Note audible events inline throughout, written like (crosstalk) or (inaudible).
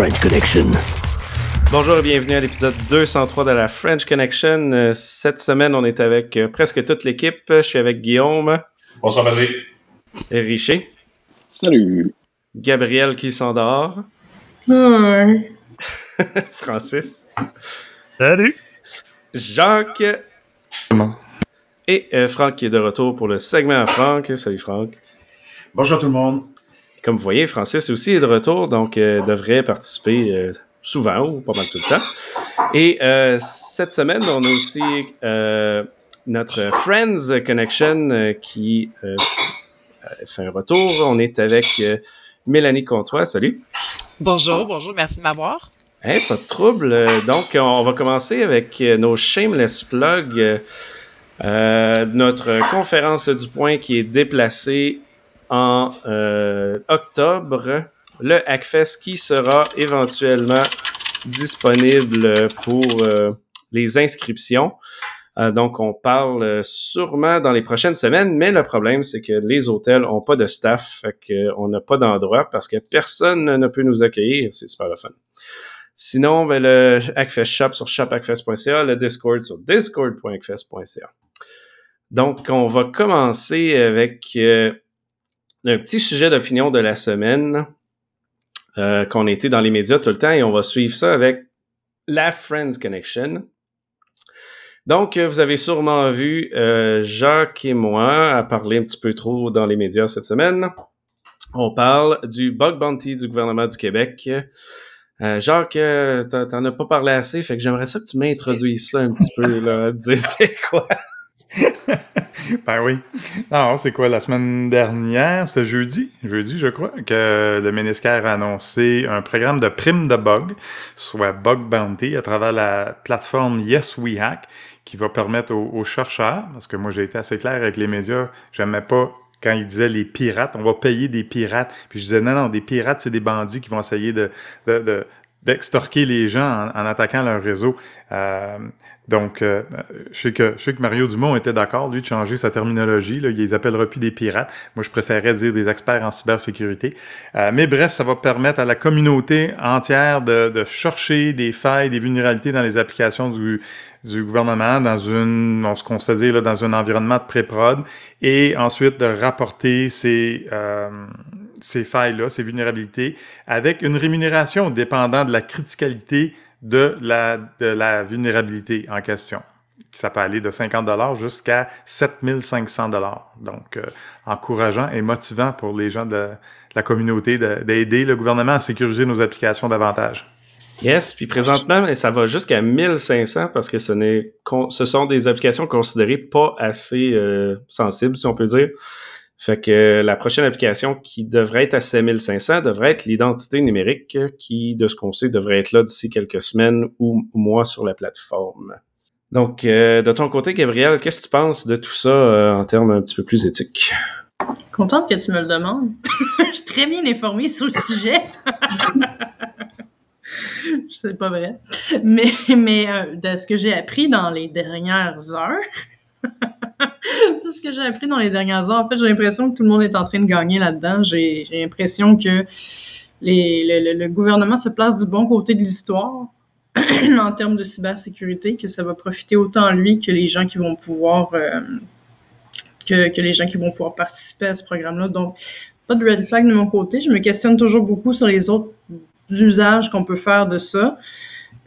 la French Connection. Bonjour et bienvenue à l'épisode 203 de la French Connection. Euh, Cette semaine, on est avec euh, presque toute l'équipe. Je suis avec Guillaume Bonsoir, Patrick. et Richer, Salut. Gabriel qui s'endort, (laughs) Francis, Salut! Jacques et euh, Franck qui est de retour pour le segment à Franck. Salut Franck. Bonjour tout le monde. Comme vous voyez, Francis aussi est de retour, donc euh, devrait participer euh, souvent ou pas mal tout le temps. Et euh, cette semaine, on a aussi notre Friends Connection qui fait un retour. On est avec Mélanie Comtois. Salut. Bonjour, bonjour, merci de m'avoir. Hey, pas de trouble. Donc, on va commencer avec nos shameless plugs. Notre conférence du point qui est déplacée en euh, octobre. Le Hackfest qui sera éventuellement disponible pour euh, les inscriptions. Euh, donc, on parle sûrement dans les prochaines semaines, mais le problème, c'est que les hôtels ont pas de staff, fait qu'on n'a pas d'endroit parce que personne ne peut nous accueillir. C'est super le fun. Sinon, ben, le Hackfest Shop sur shophackfest.ca, le Discord sur discord.hackfest.ca. Donc, on va commencer avec euh, un petit sujet d'opinion de la semaine euh, qu'on été dans les médias tout le temps et on va suivre ça avec la Friends Connection. Donc, euh, vous avez sûrement vu euh, Jacques et moi à parler un petit peu trop dans les médias cette semaine. On parle du bug bounty du gouvernement du Québec. Euh, Jacques, euh, t'en as pas parlé assez, fait que j'aimerais ça que tu m'introduises ça un petit peu, là, dire c'est quoi. (laughs) Ben oui. Non, c'est quoi, la semaine dernière, c'est jeudi, jeudi, je crois, que le ministère a annoncé un programme de prime de bug, soit Bug Bounty, à travers la plateforme Yes We Hack, qui va permettre aux, chercheurs, parce que moi j'ai été assez clair avec les médias, j'aimais pas quand ils disaient les pirates, on va payer des pirates. Puis je disais non, non, des pirates, c'est des bandits qui vont essayer de- d'extorquer les gens en, attaquant leur réseau. Euh, donc, euh, je, sais que, je sais que Mario Dumont était d'accord, lui, de changer sa terminologie. Là, il les appellera plus des pirates. Moi, je préférerais dire des experts en cybersécurité. Euh, mais bref, ça va permettre à la communauté entière de, de chercher des failles, des vulnérabilités dans les applications du, du gouvernement, dans une, on, ce qu'on se fait dire, là, dans un environnement de pré-prod, et ensuite de rapporter ces, euh, ces failles-là, ces vulnérabilités, avec une rémunération dépendant de la criticalité de la, de la vulnérabilité en question. Ça peut aller de 50 dollars jusqu'à 7500 dollars. Donc, euh, encourageant et motivant pour les gens de, la communauté de- d'aider le gouvernement à sécuriser nos applications davantage. Yes, puis présentement, ça va jusqu'à 1500 parce que ce, ce sont des applications considérées pas assez euh, sensibles, si on peut dire. Fait que euh, la prochaine application qui devrait être à 7500 devrait être l'identité numérique qui, de ce qu'on sait, devrait être là d'ici quelques semaines ou mois sur la plateforme. Donc, euh, de ton côté, Gabriel, qu'est-ce que tu penses de tout ça euh, en termes un petit peu plus éthiques? Contente que tu me le demandes. (laughs) Je suis très bien informée sur le sujet. (laughs) Je sais pas vrai. Mais, mais de ce que j'ai appris dans les dernières heures, (laughs) (laughs) de ce que j'ai appris dans les dernières heures, en fait, j'ai l'impression que tout le monde est en train de gagner là-dedans. J'ai l'impression que le, gouvernement se place du bon côté de l'histoire (clears throat) en termes de cybersécurité, que ça va profiter autant lui que les gens qui vont pouvoir euh, que les gens qui vont pouvoir participer à ce programme-là. Donc, pas de red flag de mon côté. Je me questionne toujours beaucoup sur les autres usages qu'on peut faire de ça.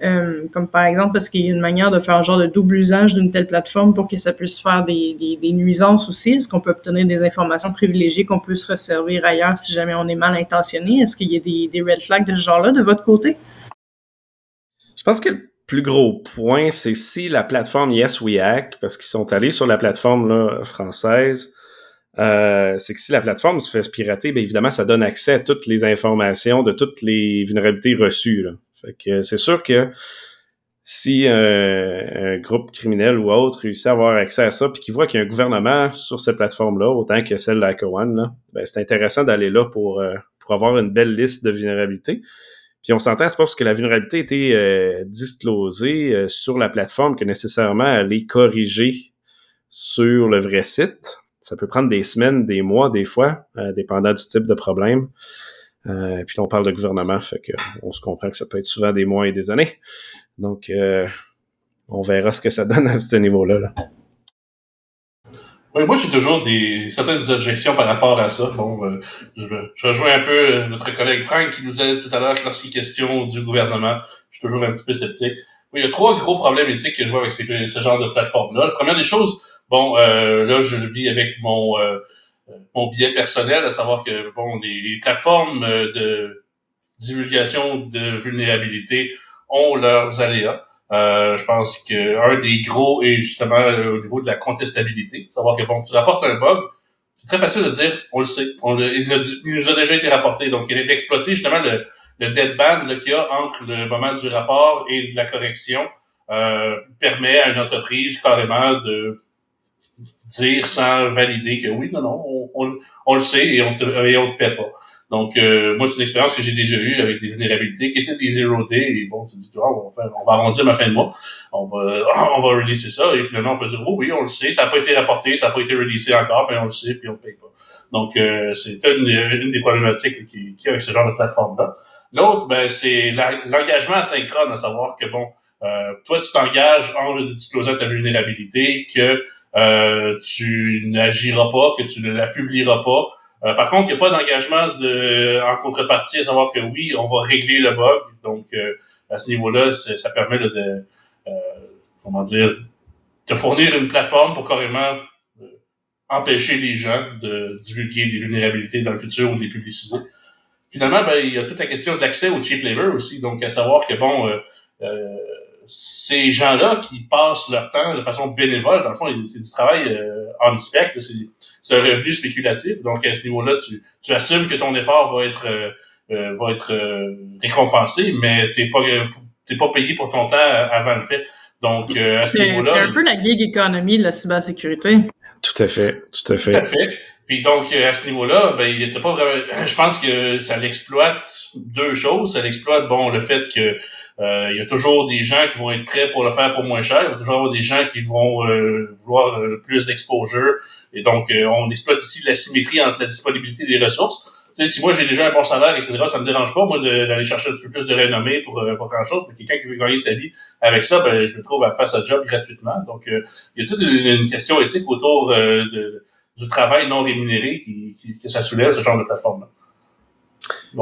Euh, comme par exemple, parce qu'il y a une manière de faire un genre de double usage d'une telle plateforme pour que ça puisse faire des, nuisances aussi. Est-ce qu'on peut obtenir des informations privilégiées qu'on peut se resservir ailleurs si jamais on est mal intentionné? Est-ce qu'il y a des, red flags de ce genre-là de votre côté? Je pense que le plus gros point, c'est si la plateforme Yes parce qu'ils sont allés sur la plateforme française, euh, c'est que si la plateforme se fait pirater, bien évidemment, ça donne accès à toutes les informations de toutes les vulnérabilités reçues. Là. Fait que c'est sûr que si un groupe criminel ou autre réussit à avoir accès à ça, puis qu'il voit qu'il y a un gouvernement sur cette plateforme-là, autant que celle de HackerOne, là, ben, c'est intéressant d'aller là pour, euh, pour avoir une belle liste de vulnérabilités. Puis on s'entend, c'est pas parce que la vulnérabilité a été euh, disclosée sur la plateforme que nécessairement elle est corrigée sur le vrai site. Ça peut prendre des semaines, des mois, des fois, euh, dépendant du type de problème. Euh, puis on parle de gouvernement, fait que on se comprend que ça peut être souvent des mois et des années. Donc, euh, on verra ce que ça (laughs) donne à ce niveau-là. Là. Oui, moi, j'ai toujours des certaines objections par rapport à ça. Bon, je, rejoins un peu notre collègue Frank qui nous a dit tout à l'heure lorsqu'il est question du gouvernement. Je suis toujours un petit peu sceptique. Oui, il y a trois gros problèmes éthiques que je vois avec ce genre de plateforme-là. La première des choses, bon, euh, là, je le vis avec mon euh, mon biais personnel, à savoir que bon, les, les plateformes de divulgation de vulnérabilité ont leurs aléas. Euh, je pense qu'un des gros est justement au niveau de la contestabilité. Savoir que bon, tu rapportes un bug, c'est très facile de dire, on le sait, on le, il, nous a déjà été rapporté. Donc, il est d'exploiter justement le, le deadband qu'il y a entre le moment du rapport et de la correction euh, permet à une entreprise carrément de dire sans valider que oui, non, non, on, on, on le sait et on te, et on te paie pas. Donc, euh, moi, c'est une expérience que j'ai déjà eue avec des vulnérabilités qui étaient des zero day. Et bon, tu dis, oh, on, va faire, on va arrondir ma fin de mois. On va, (coughs) on va releaser ça. Et finalement, on dire, oh oui, on le sait. Ça n'a pas été rapporté, ça n'a pas été releasé encore, mais on le sait, puis on ne paye pas. Donc, euh, c'est une, une, des problématiques qu'il y a avec ce genre de plateforme-là. L'autre, ben, c'est l'engagement asynchrone, à savoir que, bon, euh, toi, tu t'engages en disclosant ta vulnérabilité, que euh, tu n'agiras pas, que tu ne la publieras pas, euh, par contre, il n'y a pas d'engagement de, en contrepartie, à savoir que oui, on va régler le bug. Donc, euh, à ce niveau-là, ça permet de, euh, comment dire, de fournir une plateforme pour carrément empêcher les gens de divulguer des vulnérabilités dans le futur ou de les publiciser. Finalement, ben, il y a toute la question de l'accès au cheap labor aussi. Donc, à savoir que, bon, euh, ces gens-là qui passent leur temps de façon bénévole, dans le fond, c'est du travail euh, on spec, c'est un revenu spéculatif. Donc à ce niveau-là, tu, tu assumes que ton effort va être euh, euh, va être récompensé, mais t'es pas t'es pas payé pour ton temps avant le fait. Donc à ce niveau-là, c'est un peu la gig économie de la cybersécurité. Tout à fait, tout à fait. Tout à fait. Puis donc, à ce niveau-là, ben, il était pas vraiment... Je pense que ça l'exploite deux choses. Ça l'exploite, bon, le fait que euh, il y a toujours des gens qui vont être prêts pour le faire pour moins cher. Il va toujours avoir des gens qui vont euh, vouloir euh, plus d'exposure. Et donc, on exploite ici la symétrie entre la disponibilité des ressources. Tu sais, si moi j'ai déjà un bon salaire, etc., ça me dérange pas, moi, d'aller chercher un petit peu plus de renommée pour, pour grand-chose. Mais quelqu'un qui veut gagner sa vie avec ça, ben, je me trouve à faire sa job gratuitement. Donc, il y a toute une, question éthique autour de, du travail non rémunéré qui, qui, que ça soulève, ce genre de plateforme-là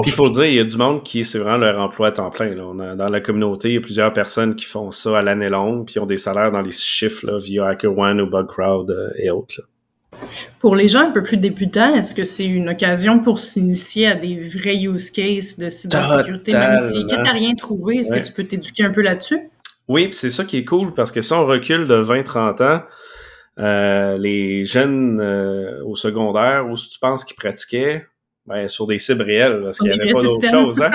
il faut dire, il y a du monde qui, c'est vraiment leur emploi à temps plein. Là. dans la communauté, il y a plusieurs personnes qui font ça à l'année longue, puis ont des salaires dans les chiffres là, via HackerOne ou BugCrowd euh, et autres. Pour les gens un peu plus débutants, est-ce que c'est une occasion pour s'initier à des vrais use cases de cybersécurité, même si tu n'as rien trouvé? Est-ce que tu peux t'éduquer un peu là-dessus? Oui, c'est ça qui est cool, parce que si on recule de 20-30 ans, euh, les jeunes euh, au secondaire, où tu penses qu'ils pratiquaient, ben, sur des cibles réelles, parce qu'il n'y avait pas d'autre chose. Hein?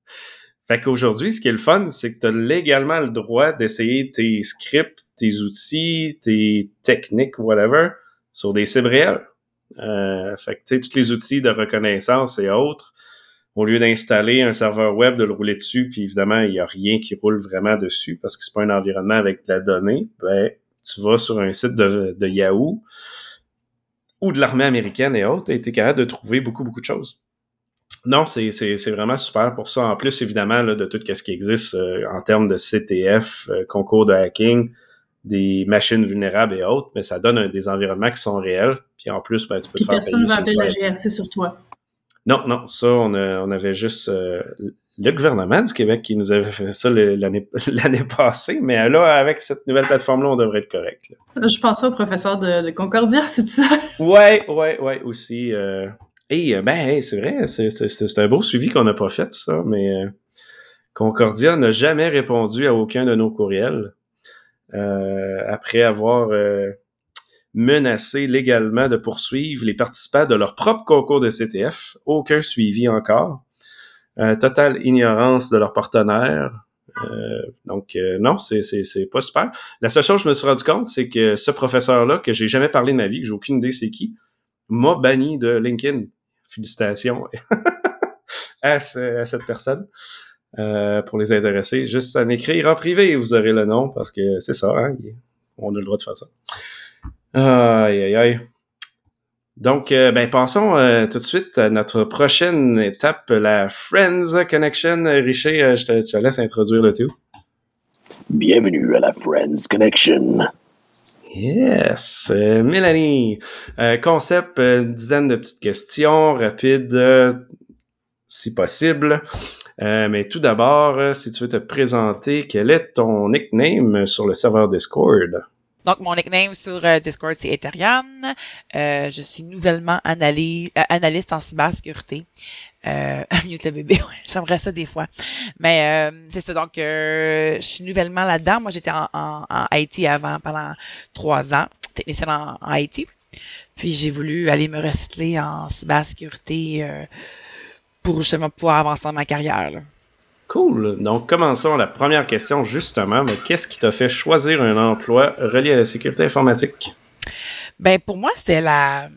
(laughs) fait qu'aujourd'hui, ce qui est le fun, c'est que tu as légalement le droit d'essayer tes scripts, tes outils, tes techniques, whatever, sur des cibles réelles. Euh, fait que, tu sais, tous les outils de reconnaissance et autres, au lieu d'installer un serveur web, de le rouler dessus, puis évidemment, il n'y a rien qui roule vraiment dessus parce que c'est pas un environnement avec de la donnée, ben, tu vas sur un site de, de Yahoo, ou de l'armée américaine et autres, a été capable de trouver beaucoup, beaucoup de choses. Non, c'est vraiment super pour ça. En plus, évidemment, là, de tout ce qui existe euh, en termes de CTF, euh, concours de hacking, des machines vulnérables et autres, mais ça donne des environnements qui sont réels. Puis en plus, ben, tu peux te faire personne ne va appeler la GRC sur toi. Non, non, ça, on, on avait juste euh, le gouvernement du Québec qui nous avait fait ça (laughs) l'année passée, mais là, avec cette nouvelle plateforme-là, on devrait être correct. Je pensais au professeur de, Concordia, (laughs) c'est ça? Ouais, ouais, ouais, aussi. Euh... Et ben, c'est vrai, c'est un beau suivi qu'on n'a pas fait, ça, mais euh, Concordia n'a jamais répondu à aucun de nos courriels euh, après avoir euh, menacé légalement de poursuivre les participants de leur propre concours de CTF. Aucun suivi encore. Euh, totale ignorance de leurs partenaires. Euh, donc euh, non, c'est, c'est, pas super. La seule chose que je me suis rendu compte, c'est que ce professeur-là, que j'ai jamais parlé de ma vie, que j'ai aucune idée c'est qui, m'a banni de LinkedIn. Félicitations (laughs) à, cette personne. pour les intéresser, juste à m'écrire en privé, vous aurez le nom, parce que c'est ça, hein, on a le droit de faire ça. Aïe, aïe, aïe. Donc, euh, ben, passons euh, tout de suite à notre prochaine étape, la Friends Connection. Richer, euh, je, te, je te laisse introduire le tout. Bienvenue à la Friends Connection. Yes, euh, Mélanie. Concept, une dizaine de petites questions rapides, si possible. Mais tout d'abord, si tu veux te présenter, quel est ton nickname sur le serveur Discord? Donc, mon nickname sur euh, Discord, c'est Eterian. Euh, je suis nouvellement analy- euh, analyste en cybersécurité. Euh, (laughs) mieux le bébé, ouais, j'aimerais ça des fois. Mais euh, c'est ça, donc je suis nouvellement là-dedans. Moi, j'étais en, en, en IT avant, pendant trois ans, technicienne en, IT. Puis j'ai voulu aller me recycler en cybersécurité pour justement pouvoir avancer dans ma carrière. là. Cool. Donc, commençons la première question, justement. Mais qu'est-ce qui t'a fait choisir un emploi relié à la sécurité informatique? Ben pour moi, c'était la.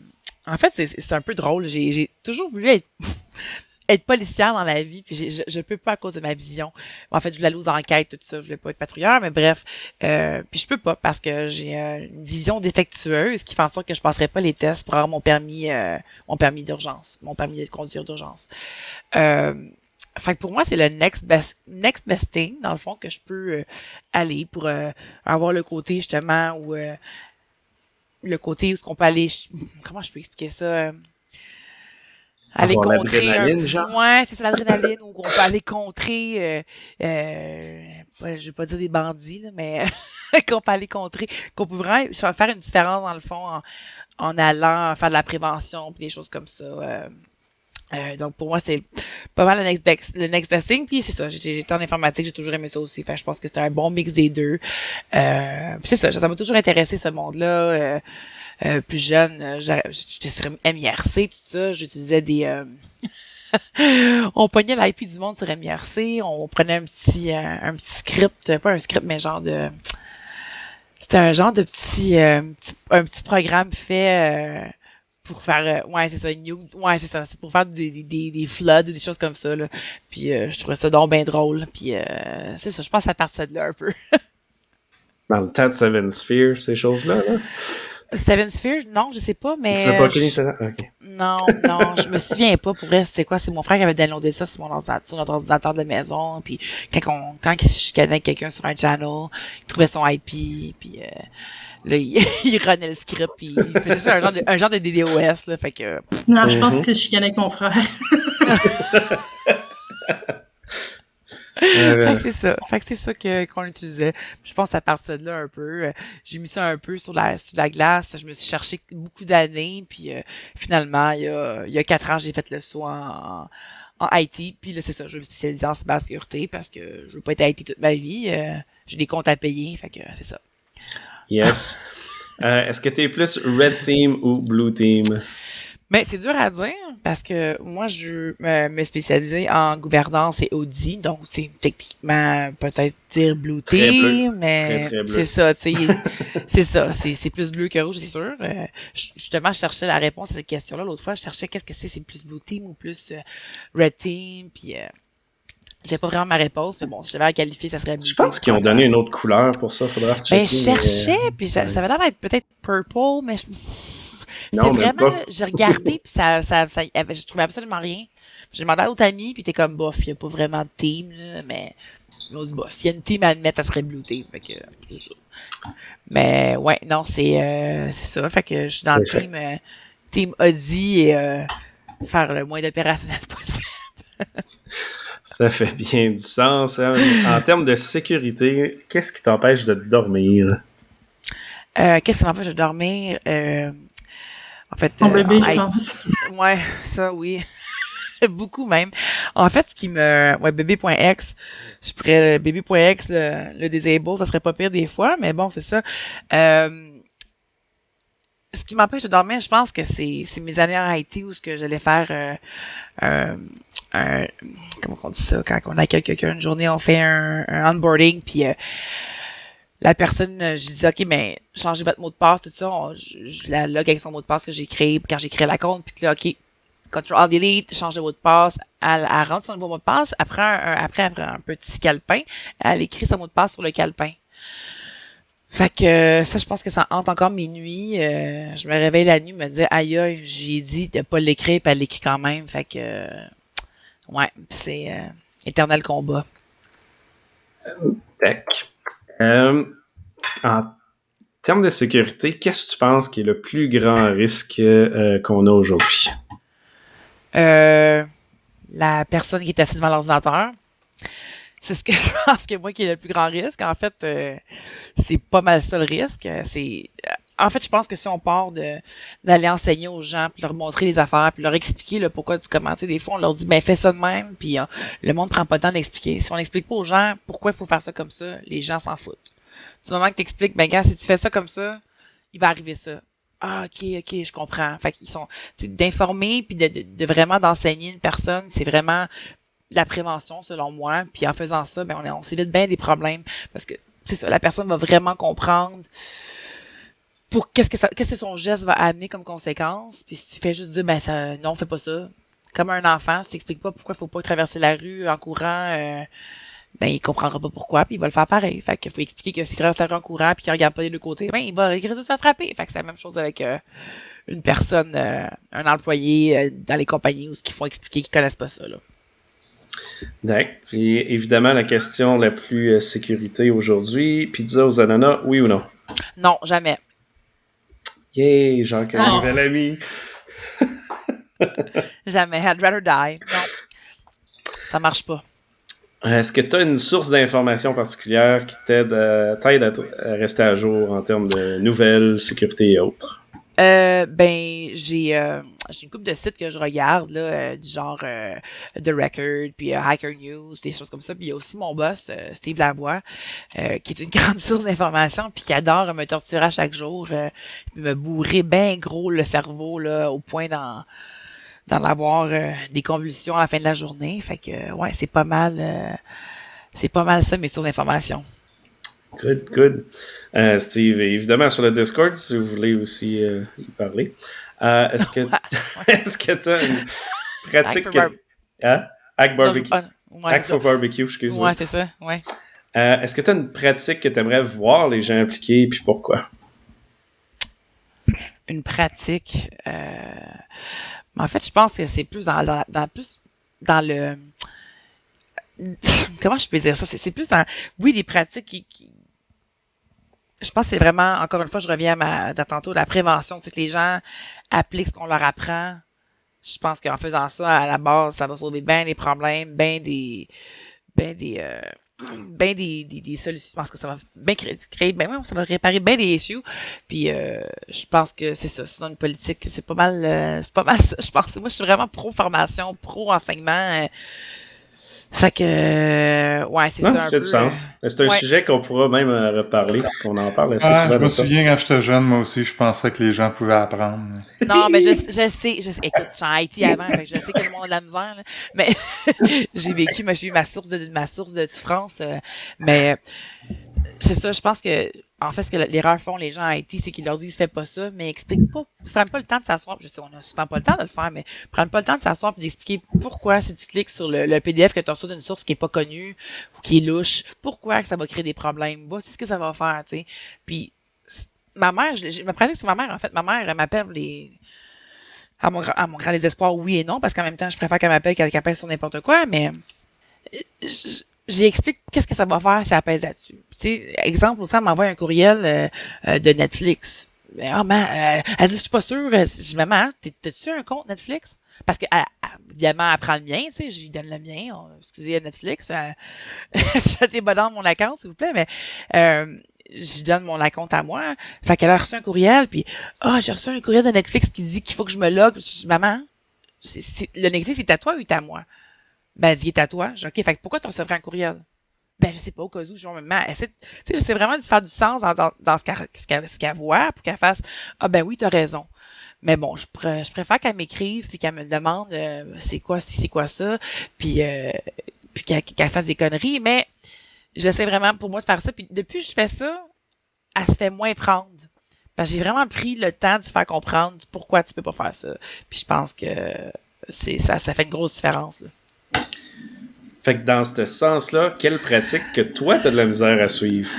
En fait, c'est un peu drôle. J'ai toujours voulu (laughs) être, policière dans la vie, puis je, je peux pas à cause de ma vision. En fait, je voulais aller aux enquêtes, tout ça. Je voulais pas être patrouilleur, mais bref. Euh, puis je peux pas parce que j'ai euh, une vision défectueuse qui fait en sorte que je passerai pas les tests pour avoir mon permis, euh, permis d'urgence, mon permis de conduire d'urgence. Fait que pour moi, c'est le next best, next best thing, dans le fond, que je peux euh, aller pour euh, avoir le côté, justement, où euh, le côté où est-ce qu'on peut aller, (laughs) comment je peux expliquer ça? euh, Aller Avoir contrer un genre? Ouais, c'est ça, (laughs) l'adrénaline, où on peut aller contrer, euh, euh, je vais pas dire des bandits, là, mais (laughs) qu'on peut aller contrer, qu'on peut vraiment faire une différence, dans le fond, en, en allant faire de la prévention, puis des choses comme ça. Euh. Euh, donc pour moi c'est pas mal le next best, le next best thing. Puis c'est ça. J'ai- j'étais en informatique j'ai toujours aimé ça aussi. Fait je pense que c'était un bon mix des deux. Euh, c'est ça. Ça m'a toujours intéressé ce monde là euh, plus jeune euh, j'étais sur MIRC tout ça. J'utilisais des euh, (laughs) on pognait l'IP du monde sur MIRC on prenait un petit euh, un petit script pas un script mais genre de c'était un genre de petit, euh, petit- un petit programme fait euh, pour faire euh, ouais c'est ça new ouais c'est ça c'est pour faire des, des, des, des floods des choses comme ça là puis euh, je trouvais ça donc bien drôle puis euh, c'est ça je pense à partir de là un peu (laughs) Dans le temps de Seven Sphere, ces choses-là? Là? Seven Sphere non je sais pas mais tu pas connu, ça? Non non je me souviens pas pour vrai c'est quoi c'est mon frère qui avait downloadé ça sur mon ordinateur sur notre ordinateur de maison puis quand on quand il se chicanait avec quelqu'un sur un channel il trouvait son IP puis euh, là il, (laughs) il runnait le script puis il faisait ça un genre de un genre de DDoS là fait que Non, je pense Mhm. que c'est chicané avec mon frère. (laughs) Euh, Fait que c'est ça. Fait que c'est ça que, qu'on utilisait. Je pense à partir de là un peu. euh, J'ai mis ça un peu sur la, sur la glace. Je me suis cherché beaucoup d'années. Puis euh, finalement, il y, a, il y a quatre ans, j'ai fait le saut en, en, IT. Puis là, c'est ça. Je vais me spécialiser en cybersécurité parce que je veux pas être IT toute ma vie. euh, j'ai des comptes à payer. Fait que c'est ça. Yes. (laughs) Euh, Est-ce que tu es plus Red Team ou Blue Team? Mais c'est dur à dire parce que moi, je me, me spécialiser en gouvernance et audit, donc c'est techniquement peut-être dire blue team, mais c'est ça, tu sais, (laughs) c'est ça, c'est plus bleu que rouge, c'est sûr. Euh, justement, je cherchais la réponse à cette question-là l'autre fois, je cherchais qu'est-ce que c'est, c'est plus blue team ou plus euh, red team, puis euh, j'ai pas vraiment ma réponse, mais bon, si j'avais à qualifier, ça serait blue Je pense qu'ils ont donné une autre couleur pour ça. Faudra rechecker. Ben, je cherchais, mais, puis ça, ça avait l'air d'être peut-être purple, mais je- c'est vraiment, j'ai regardé, puis ça, ça, ça, je trouvais absolument rien. J'ai demandé à l'autre ami, puis t'es comme, bof, il y a pas vraiment de team, là, mais ils m'ont dit, bof, s'il y a une team à admettre, ça serait Blue Team, fait que, ça. Mais, ouais, non, c'est, euh, ça, fait que je suis dans le team, euh, team Audi et, euh, faire le moins d'opérationnel (laughs) possible. Ça fait bien du sens. hein. En termes de sécurité, qu'est-ce qui t'empêche de dormir? Euh, qu'est-ce qui m'empêche de dormir? Euh, en fait, Mon euh, bébé, en je pense. (laughs) Ouais, ça oui. (laughs) Beaucoup même. En fait, ce qui me. Ouais, bébé.x, je pourrais. Bébé.x, le, le disable, ça serait pas pire des fois, mais bon, c'est ça. Euh, qui m'empêche de dormir, je pense que c'est mes années en IT où ce que j'allais faire euh, un, comment on dit ça quand on accueille quelqu'un une journée, on fait un, un onboarding puis euh, la personne, euh, je dis ok mais changez votre mot de passe tout ça, on- je, je la log avec son mot de passe que j'ai créé quand j'ai créé la compte puis là ok Alt Delete, change de mot de passe, elle, elle rentre son nouveau mot de passe, après un- après, après un petit calepin, elle écrit son mot de passe sur le calepin. Fait que euh, ça, je pense que ça hante encore mes nuits. Euh, je me réveille la nuit, me dis aïe aïe, j'ai dit de pas l'écrire, puis elle l'écrit quand même. Fait que euh, ouais, c'est euh, éternel combat. Tac. En termes de sécurité, qu'est-ce que tu penses qui est le plus grand risque qu'on a aujourd'hui? Euh, la personne qui est assise devant l'ordinateur. C'est ce que (laughs) je pense que moi qui est le plus grand risque. En fait, euh, c'est pas mal ça le risque. C'est euh, en fait, je pense que si on part d'aller enseigner aux gens, puis leur montrer les affaires, puis leur expliquer le pourquoi du comment, tu sais, des fois on leur dit ben fais ça de même, puis euh, le monde prend pas le temps d'expliquer. Si on n'explique pas aux gens pourquoi il faut faire ça comme ça, les gens s'en foutent. Du moment que tu expliques, ben gars, si tu fais ça comme ça, il va arriver ça. Ah ok ok je comprends. Fait qu'ils sont d'informer puis de, de, de vraiment d'enseigner une personne, c'est vraiment la prévention selon moi. Puis en faisant ça, ben on, on s'évite bien des problèmes parce que c'est ça, la personne va vraiment comprendre pour qu'est-ce que ça, qu'est-ce que son geste va amener comme conséquence. Puis si tu fais juste dire ben ça, non fais pas ça, comme un enfant, si tu t'expliques pas pourquoi il faut pas traverser la rue en courant. Euh, ben il comprendra pas pourquoi, puis il va le faire pareil. Fait qu'il faut expliquer que s'il traverse la rue en courant puis qu'il regarde pas des deux côtés, ben il va regretter de se frapper. Fait que c'est la même chose avec euh, une personne, euh, un employé dans les compagnies où ce qu'il faut expliquer qu'ils connaissent pas ça. Là. D'accord. Puis évidemment, la question la plus euh, sécurité aujourd'hui, pizza aux ananas, oui ou non? Non, jamais. Yay, Jacques, un nouvel ami. (laughs) Jamais. I'd rather die. Non. Ça marche pas. Est-ce que tu as une source d'information particulière qui t'aide à, t- à rester à jour en termes de nouvelles, sécurité et autres? Euh, ben, j'ai euh, j'ai une couple de sites que je regarde, là, euh, du genre euh, The Record, puis euh, Hacker News, des choses comme ça. Puis il y a aussi mon boss, euh, Steve Lavoie, euh, qui est une (laughs) grande source d'information, puis qui adore me torturer à chaque jour, euh, puis me bourrer bien gros le cerveau, là, au point d'en d'en avoir euh, des convulsions à la fin de la journée. Fait que, euh, ouais, c'est pas mal... euh, c'est pas mal ça, mes sources d'information. Good, good. Euh, Steve, évidemment sur le Discord, si vous voulez aussi euh, y parler. Euh, est-ce que (laughs) (laughs) tu as une pratique Hack que... Hein? Hack Non, barbecue? ouais, Hack c'est for barbecue, excuse-moi. Ouais, c'est ça, ouais. Est-ce que tu as une pratique que tu aimerais voir les gens appliquer puis pourquoi? une pratique. En fait, je pense que c'est plus dans, dans, dans- plus dans le. (laughs) Comment je peux dire ça? C'est c'est plus dans. Oui, des pratiques qui. qui- Je pense que c'est vraiment, encore une fois, je reviens à ma à tantôt, la prévention. Sais, que les gens appliquent ce qu'on leur apprend. Je pense qu'en faisant ça, à la base, ça va sauver bien des problèmes, bien des. Ben des. Euh, (clears throat) ben des, des, des solutions. Je pense que ça va bien créer, ben ouais, ça va réparer bien des issues. Puis euh, je pense que c'est ça, c'est une politique, c'est pas mal euh, c'est pas mal ça, je pense. Moi je suis vraiment pro formation, pro enseignement. euh. Fait que euh, ouais, c'est ça ça fait du sens. C'est un ouais. sujet qu'on pourra même euh, reparler parce qu'on en parle assez Ah, souvent je me souviens quand j'étais jeune, moi aussi, je pensais que les gens pouvaient apprendre. euh, (laughs) Non, mais je, je sais, je sais. Écoute, je suis en Haïti avant, je sais que le monde a de la misère, là. mais (laughs) j'ai vécu, moi, j'ai eu ma source de ma source de souffrance, euh, mais euh, c'est ça, je pense que en fait ce que l'erreur font les gens en Haïti, c'est qu'ils leur disent fais pas ça, mais expliquent pas, prennent pas le temps de s'asseoir. Je sais, on a souvent pas le temps de le faire, mais prennent pas le temps de s'asseoir et d'expliquer pourquoi si tu cliques sur le, PDF que tu reçu d'une source qui est pas connue ou qui est louche, pourquoi que ça va créer des problèmes, voici ce que ça va faire, tu sais. Puis ma mère, je, je me pratique sur ma mère en fait, ma mère elle m'appelle les à mon, à mon grand désespoir, oui et non, parce qu'en même temps, je préfère qu'elle m'appelle qu'elle qu'elle pèse sur n'importe quoi, mais euh, j- j'y explique qu'est-ce que ça va faire si elle pèse là-dessus. Tu exemple, une femme m'envoie un courriel euh, euh, de Netflix. Ben, Ah, man, euh, elle dit, je suis pas sûre. Je dis, maman, t'as-tu un compte Netflix? Parce que, elle- elle- évidemment, elle prend le mien, tu sais, je lui donne le mien. On- excusez, Netflix. Euh, (laughs) je t'ai pas dans mon account, s'il vous plaît, mais euh, je donne mon account à moi. Fait qu'elle a reçu un courriel, puis, ah, j'ai reçu un courriel de Netflix qui dit qu'il faut que je me log. Je dis, maman, le Netflix, c'est à toi ou est à moi? Ben, il est à toi. Je OK, fait pourquoi tu recevrais un courriel? Ben, je sais pas, au cas où, genre, maman, tu j'essaie vraiment de faire du sens dans, dans, ce qu'elle voit pour qu'elle fasse, ah ben oui, t'as raison. Mais bon, je, pr- je préfère qu'elle m'écrive puis qu'elle me demande euh, c'est quoi si c'est quoi ça, puis, euh, puis qu'elle fasse des conneries. Mais j'essaie vraiment pour moi de faire ça. Puis depuis que je fais ça, elle se fait moins prendre. J'ai vraiment pris le temps de se faire comprendre pourquoi tu peux pas faire ça. Puis je pense que c'est ça, ça fait une grosse différence. Là. Fait que dans ce sens-là, quelle pratique que toi, tu as de la misère à suivre?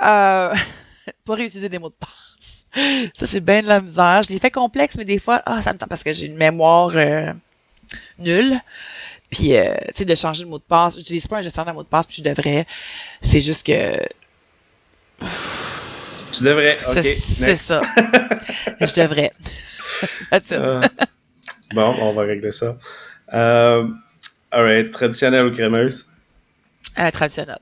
Euh, (laughs) pas réutiliser des mots de passe. Ça, j'ai bien de la misère. Je les fais complexes, mais des fois, ah, ça me tente parce que j'ai une mémoire euh, nulle. Puis, euh, tu sais, de changer le mot de passe. J'utilise pas un gestionnaire de mot de passe, puis je devrais. C'est juste que. (sighs) Tu devrais. Ok. C'est ça. (laughs) je devrais. (laughs) Euh, bon, on va régler ça. Euh, alright, traditionnel ou crémeuse? Euh, traditionnel.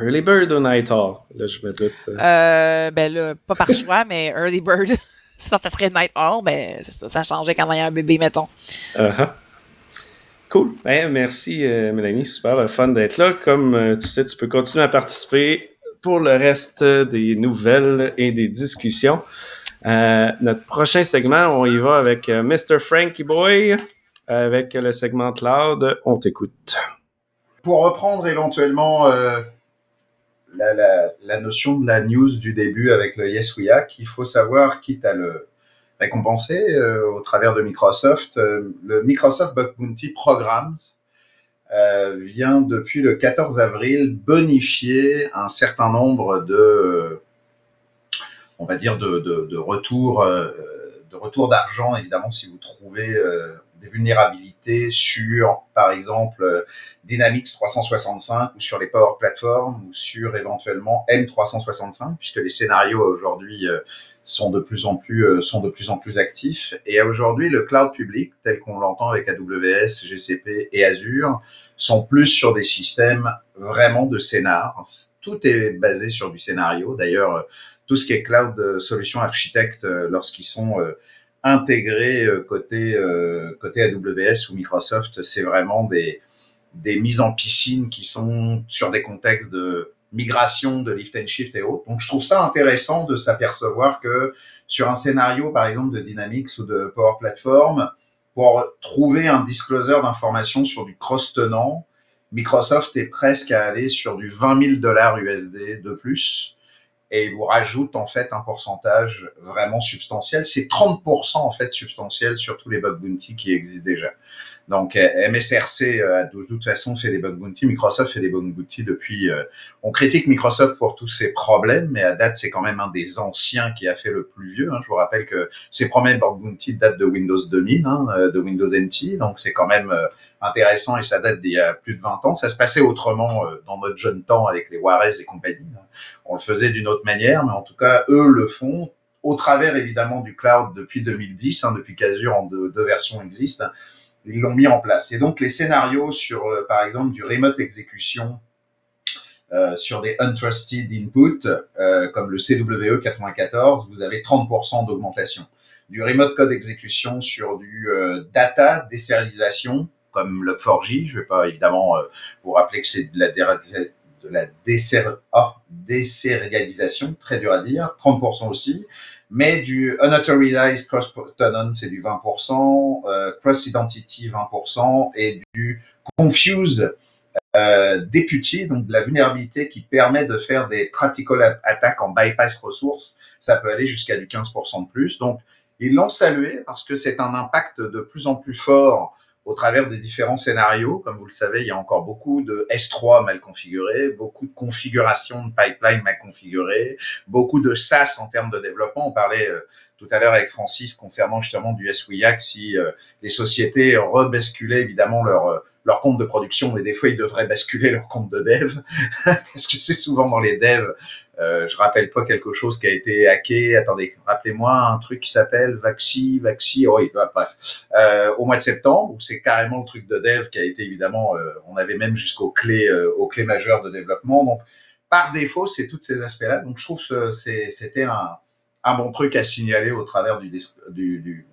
Early Bird ou Night Owl? Là, je me doute. euh. Euh, ben là, pas par (laughs) choix, mais Early Bird. (laughs) Sinon, ça serait Night Owl, mais ça. Ça changeait quand il y a un bébé, mettons. Uh-huh. Cool. Ben, merci, euh, Mélanie. Super le fun d'être là. Comme tu sais, tu peux continuer à participer pour le reste des nouvelles et des discussions. Notre prochain segment, on y va avec Mr. Frankie Boy, avec le segment Cloud. On t'écoute. Pour reprendre éventuellement euh, la, notion de la news du début avec le Yes We Hack, il faut savoir, quitte à le récompenser euh, au travers de Microsoft, euh, le Microsoft Bug Bounty Programs vient depuis le 14 avril bonifier un certain nombre de, on va dire, de, de, de retours de retour d'argent, évidemment, si vous trouvez des vulnérabilités sur, par exemple, euh, Dynamics 365 ou sur les Power Platforms ou sur éventuellement M365, puisque les scénarios aujourd'hui euh, sont de plus en plus euh, sont de plus en plus actifs. Et aujourd'hui, le cloud public, tel qu'on l'entend avec AWS, GCP et Azure, sont plus sur des systèmes vraiment de scénar. Tout est basé sur du scénario. D'ailleurs, tout ce qui est cloud solution architecte, lorsqu'ils sont intégrés euh, côté euh, côté AWS ou Microsoft, c'est vraiment des des mises en piscine qui sont sur des contextes de migration, de lift and shift et autres. Donc, je trouve ça intéressant de s'apercevoir que sur un scénario, par exemple, de Dynamics ou de Power Platform, pour trouver un disclosure d'informations sur du cross-tenant, Microsoft est presque à aller sur du 20 000 dollars USD de plus et vous rajoute en fait un pourcentage vraiment substantiel. C'est 30% en fait substantiel sur tous les bug bounty qui existent déjà. Donc euh, MSRC euh, de toute façon fait des bug bounty, Microsoft fait des bug bounty depuis. euh, on critique Microsoft pour tous ses problèmes, mais à date c'est quand même un des anciens qui a fait le plus vieux. hein. Je vous rappelle que ses premiers bug bounty datent de Windows 2000, hein, de Windows NT, donc c'est quand même intéressant et ça date d'il y a plus de 20 ans. Ça se passait autrement dans notre jeune temps avec les Juarez et compagnie. hein. On le faisait d'une autre manière, mais en tout cas eux le font au travers évidemment du cloud depuis 2010, hein, depuis qu'Azure en deux, deux versions existent ils l'ont mis en place. Et donc les scénarios sur, euh, par exemple, du remote exécution euh, sur des untrusted inputs, euh, comme le CWE 94, vous avez 30% d'augmentation. Du remote code exécution sur du euh, data désérialisation, comme Log4j, je vais pas évidemment euh, vous rappeler que c'est de la, de la désér- ah, désérialisation, très dur à dire, 30% aussi mais du unauthorized cross tenant c'est du 20%, euh, cross identity 20% et du confuse euh, deputy, donc de la vulnérabilité qui permet de faire des practical attaques en bypass ressources, ça peut aller jusqu'à du 15% de plus. Donc ils l'ont salué parce que c'est un impact de plus en plus fort au travers des différents scénarios. Comme vous le savez, il y a encore beaucoup de S3 mal configurés, beaucoup de configurations de pipeline mal configurées, beaucoup de SaaS en termes de développement. On parlait euh, tout à l'heure avec Francis concernant justement du SWIAC, si euh, les sociétés rebasculaient évidemment leur, euh, leur compte de production, mais des fois ils devraient basculer leur compte de dev, (laughs) parce que c'est souvent dans les devs. Euh, je rappelle pas quelque chose qui a été hacké. Attendez, rappelez-moi un truc qui s'appelle Vaxi, Vaxi. Oui, bah, bref, euh, au mois de septembre, c'est carrément le truc de dev qui a été évidemment, euh, on avait même jusqu'aux clés, aux clés majeures de développement. Donc, par défaut, c'est tous ces aspects-là. Donc, je trouve que c'était un, un bon truc à signaler au travers du, du, du,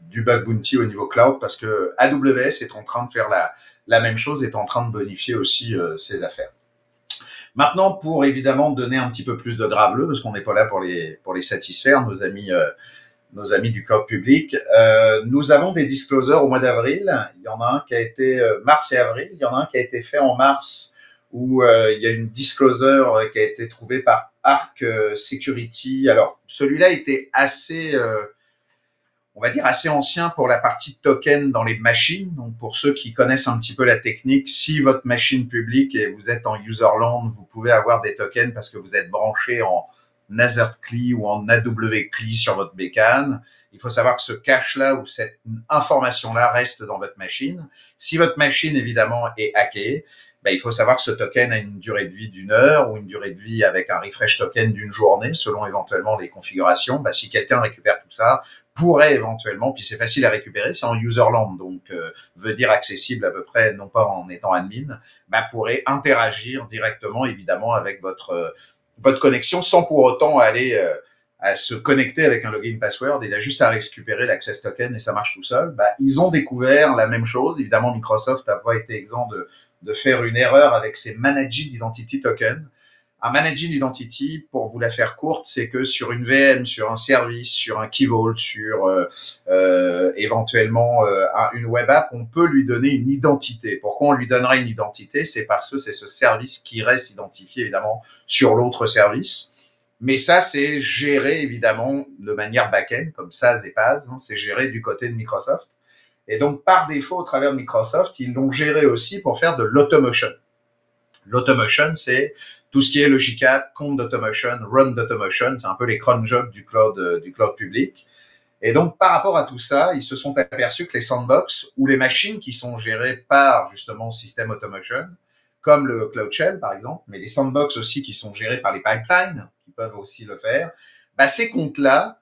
du bug bounty au niveau cloud, parce que AWS est en train de faire la, la même chose, est en train de bonifier aussi euh, ses affaires. Maintenant, pour évidemment donner un petit peu plus de graveleux, parce qu'on n'est pas là pour les, pour les satisfaire, nos amis, euh, nos amis du cloud public, euh, nous avons des disclosures au mois d'avril. Il y en a un qui a été euh, mars et avril. Il y en a un qui a été fait en mars où euh, il y a une disclosure qui a été trouvée par Arc euh, Security. Alors, celui-là était assez, euh, on va dire assez ancien pour la partie token dans les machines. Donc, pour ceux qui connaissent un petit peu la technique, si votre machine publique et vous êtes en userland, vous pouvez avoir des tokens parce que vous êtes branché en Nazert CLI ou en AW CLI sur votre bécane. Il faut savoir que ce cache-là ou cette information-là reste dans votre machine. Si votre machine, évidemment, est hackée, ben, il faut savoir que ce token a une durée de vie d'une heure ou une durée de vie avec un refresh token d'une journée, selon éventuellement les configurations. Ben, si quelqu'un récupère tout ça, pourrait éventuellement, puis c'est facile à récupérer, c'est en userland, donc euh, veut dire accessible à peu près, non pas en étant admin, ben, pourrait interagir directement, évidemment, avec votre euh, votre connexion sans pour autant aller euh, à se connecter avec un login password, il a juste à récupérer l'access token et ça marche tout seul. Bah, ils ont découvert la même chose. Évidemment, Microsoft n'a pas été exempt de, de faire une erreur avec ses Managed Identity Tokens. Un Managed Identity, pour vous la faire courte, c'est que sur une VM, sur un service, sur un Key Vault, sur euh, euh, éventuellement euh, une web app, on peut lui donner une identité. Pourquoi on lui donnerait une identité? C'est parce que c'est ce service qui reste identifié évidemment sur l'autre service. Mais ça, c'est géré évidemment de manière back-end, comme SaaS et PaaS. Hein, c'est géré du côté de Microsoft. Et donc, par défaut, au travers de Microsoft, ils l'ont géré aussi pour faire de l'automation. L'automation, c'est tout ce qui est Logicat, compte d'automation, run d'automation, c'est un peu les cron jobs du cloud, euh, du cloud public. Et donc, par rapport à tout ça, ils se sont aperçus que les sandbox ou les machines qui sont gérées par justement système automation, comme le Cloud Shell par exemple, mais les sandbox aussi qui sont gérés par les pipelines, qui peuvent aussi le faire, bah, ces comptes-là,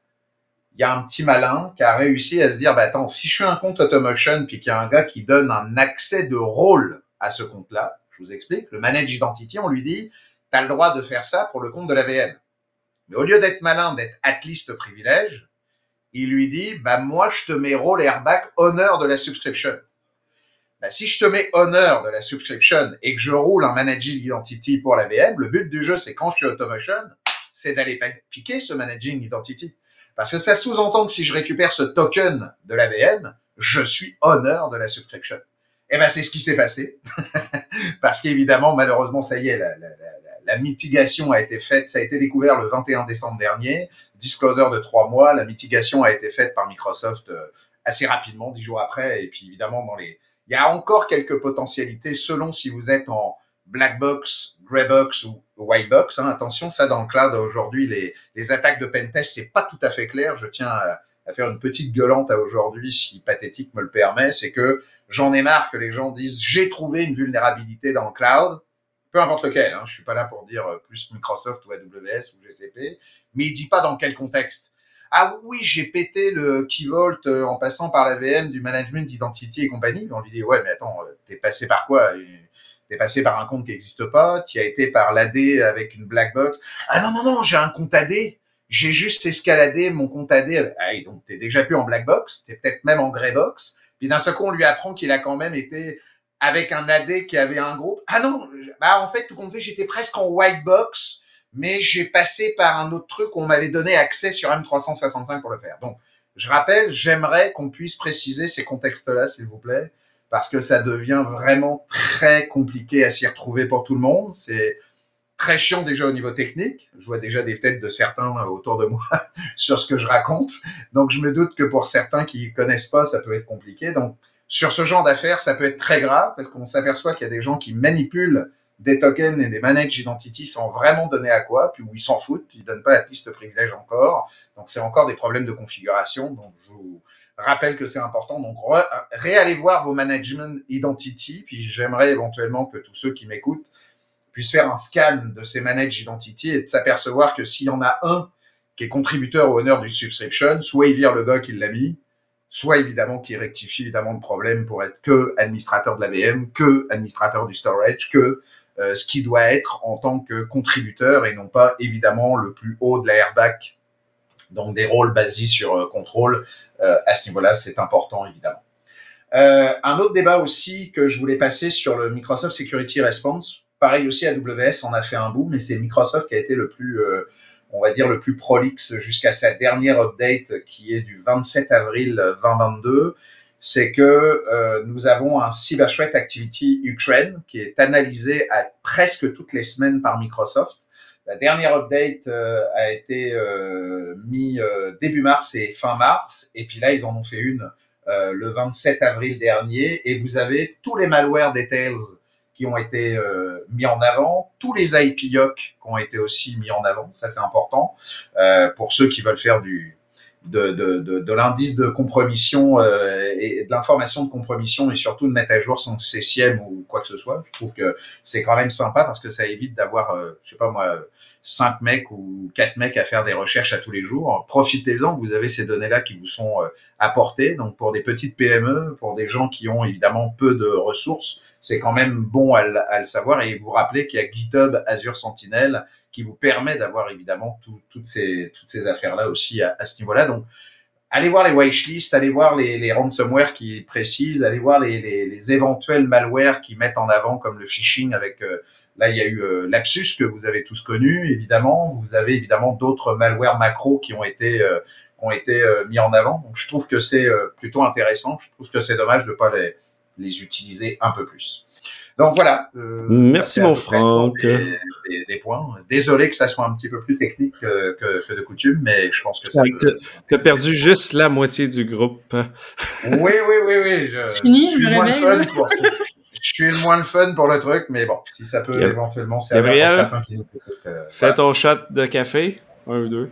il y a un petit malin qui a réussi à se dire, bah attends, si je suis un compte Automotion puis qu'il y a un gars qui donne un accès de rôle à ce compte-là, je vous explique, le manage identity, on lui dit, tu le droit de faire ça pour le compte de la VM. Mais au lieu d'être malin, d'être at least privilège, il lui dit, bah moi je te mets rôle airbag honneur de la subscription. Bah, si je te mets honneur de la subscription et que je roule un managing identity pour la VM, le but du jeu c'est quand je suis automation, c'est d'aller piquer ce managing identity. Parce que ça sous-entend que si je récupère ce token de la VM, je suis honneur de la subscription. Et eh ben c'est ce qui s'est passé. (laughs) Parce qu'évidemment, malheureusement, ça y est, la, la, mitigation a été faite, ça a été découvert le 21 décembre dernier, disclosure de trois mois, la mitigation a été faite par Microsoft euh, assez rapidement, dix jours après, et puis évidemment, dans les... il y a encore quelques potentialités selon si vous êtes en black box, grey box ou white box. Hein. Attention, ça dans le cloud aujourd'hui, les, les attaques de pentest, c'est pas tout à fait clair. Je tiens à, à faire une petite gueulante à aujourd'hui, si pathétique me le permet, c'est que j'en ai marre que les gens disent j'ai trouvé une vulnérabilité dans le cloud, peu importe lequel. Hein, je suis pas là pour dire plus Microsoft ou AWS ou GCP, mais il dit pas dans quel contexte. Ah oui, j'ai pété le Key Vault euh, en passant par la VM du management d'identity et compagnie. On lui dit ouais, mais attends, euh, t'es passé par quoi? T'es passé par un compte qui n'existe pas, tu as été par l'AD avec une black box. Ah non, non, non, j'ai un compte AD. J'ai juste escaladé mon compte AD. Ah, donc t'es déjà plus en black box, t'es peut-être même en grey box. Puis d'un seul coup, on lui apprend qu'il a quand même été avec un AD qui avait un groupe. Ah non, bah en fait, tout compte fait, j'étais presque en white box, mais j'ai passé par un autre truc où on m'avait donné accès sur M365 pour le faire. Donc, je rappelle, j'aimerais qu'on puisse préciser ces contextes-là, s'il vous plaît parce que ça devient vraiment très compliqué à s'y retrouver pour tout le monde. C'est très chiant déjà au niveau technique. Je vois déjà des têtes de certains autour de moi (laughs) sur ce que je raconte. Donc je me doute que pour certains qui connaissent pas, ça peut être compliqué. Donc sur ce genre d'affaires, ça peut être très grave parce qu'on s'aperçoit qu'il y a des gens qui manipulent des tokens et des managed identity sans vraiment donner à quoi, puis où ils s'en foutent, ils donnent pas la piste privilège encore. Donc c'est encore des problèmes de configuration. Donc je vous, rappelle que c'est important. Donc, réallez voir vos management identity. Puis, j'aimerais éventuellement que tous ceux qui m'écoutent puissent faire un scan de ces managed identity et de s'apercevoir que s'il y en a un qui est contributeur au honneur du subscription, soit il vire le gars qui l'a mis, soit évidemment qui rectifie évidemment le problème pour être que administrateur de la VM, que administrateur du storage, que euh, ce qui doit être en tant que contributeur et non pas évidemment le plus haut de la airbag donc des rôles basés sur euh, contrôle, euh, à ce niveau-là, c'est important évidemment. Un autre débat aussi que je voulais passer sur le Microsoft Security Response. Pareil aussi, AWS en a fait un bout, mais c'est Microsoft qui a été le plus, on va dire, le plus prolixe jusqu'à sa dernière update qui est du 27 avril 2022 c'est que nous avons un Cyber Threat Activity Ukraine qui est analysé à presque toutes les semaines par Microsoft. La dernière update euh, a été euh, mis euh, début mars et fin mars, et puis là ils en ont fait une le 27 avril dernier, et vous avez tous les malware details qui ont été euh, mis en avant, tous les IPIOC qui ont été aussi mis en avant, ça c'est important, euh, pour ceux qui veulent faire du de, de, de, de l'indice de compromission euh, et de l'information de compromission et surtout de mettre à jour son CCM ou quoi que ce soit. Je trouve que c'est quand même sympa parce que ça évite d'avoir, euh, je sais pas moi, cinq mecs ou quatre mecs à faire des recherches à tous les jours. Profitez-en, vous avez ces données-là qui vous sont euh, apportées. Donc pour des petites PME, pour des gens qui ont évidemment peu de ressources, c'est quand même bon à, le savoir. Et vous rappelez qu'il y a GitHub Azure Sentinel qui vous permet d'avoir évidemment toutes ces, toutes ces affaires-là aussi à, ce niveau-là. Donc allez voir les wishlists, allez voir les, ransomware qui précisent, allez voir les, éventuels malwares qui mettent en avant comme le phishing avec euh, Là, il y a eu euh, Lapsus que vous avez tous connu, évidemment. Vous avez évidemment d'autres malwares macro qui ont été euh, ont été euh, mis en avant. Donc, je trouve que c'est plutôt intéressant. Je trouve que c'est dommage de ne pas les, les utiliser un peu plus. Donc voilà. Merci mon Franck. Des, des, points. Désolé que ça soit un petit peu plus technique que, que, que de coutume, mais je pense que ça. Tu as perdu juste la moitié du groupe. oui, oui, oui, oui. Je, Fini, je, je suis moins fun pour ça je suis le moins le fun pour le truc, mais bon, si ça peut éventuellement servir à certains qui nous euh, Fais ton shot de café, un ou deux.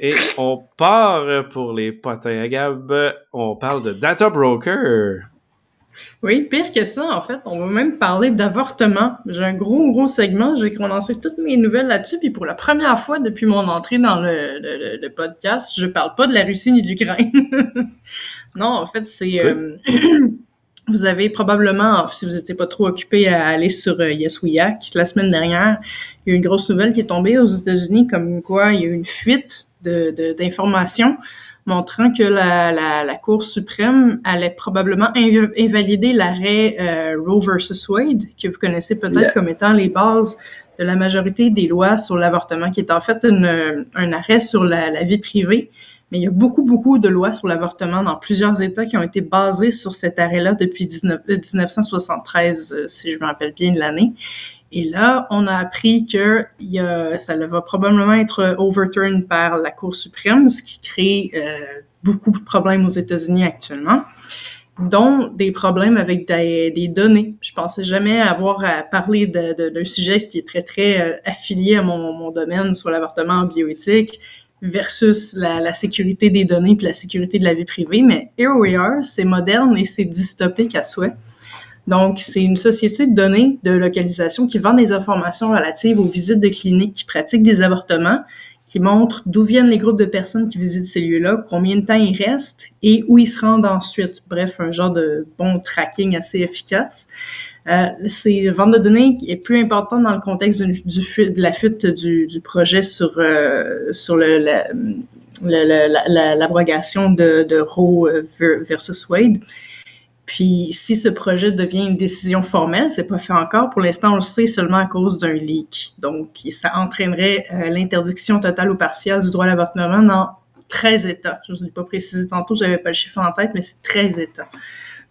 Et on part pour les potins à Gab. On parle de Data Broker. Oui, pire que ça, en fait, on va même parler d'avortement. J'ai un gros, gros segment. J'ai condensé toutes mes nouvelles là-dessus. Puis pour la première fois depuis mon entrée dans le, le, podcast, je parle pas de la Russie ni de l'Ukraine. (laughs) non, en fait, c'est euh, (clears throat) Vous avez probablement, si vous n'étiez pas trop occupé à aller sur euh, Yes We la semaine dernière, il y a eu une grosse nouvelle qui est tombée aux États-Unis, comme quoi il y a eu une fuite d'informations de, montrant que la, la, la, Cour suprême allait probablement invalider l'arrêt euh, Roe versus Wade, que vous connaissez peut-être comme étant les bases de la majorité des lois sur l'avortement, qui est en fait une, un arrêt sur la, la vie privée mais il y a beaucoup, beaucoup de lois sur l'avortement dans plusieurs États qui ont été basées sur cet arrêt-là depuis 1973, euh, si je me rappelle bien de l'année. Et là, on a appris que ça va probablement être overturned par la Cour suprême, ce qui crée euh, beaucoup de problèmes aux États-Unis actuellement, dont des problèmes avec des, données. Je pensais jamais avoir à parler d'un sujet qui est très, très euh, affilié à mon, mon domaine sur l'avortement en bioéthique versus la, sécurité des données puis la sécurité de la vie privée. Mais here we are, c'est moderne et c'est dystopique à souhait. Donc, c'est une société de données de localisation qui vend des informations relatives aux visites de cliniques qui pratiquent des avortements, qui montrent d'où viennent les groupes de personnes qui visitent ces lieux-là, combien de temps ils restent et où ils se rendent ensuite. Bref, un genre de bon tracking assez efficace. Euh, c'est vente de données est plus important dans le contexte de la fuite du, projet sur euh, sur l'abrogation de, Roe versus Wade. Puis, si ce projet devient une décision formelle, c'est pas fait encore. Pour l'instant, on le sait seulement à cause d'un leak. Donc, ça entraînerait euh, l'interdiction totale ou partielle du droit à l'avortement dans 13 États. Je ne vous ai pas précisé tantôt, j'avais pas le chiffre en tête, mais c'est 13 États.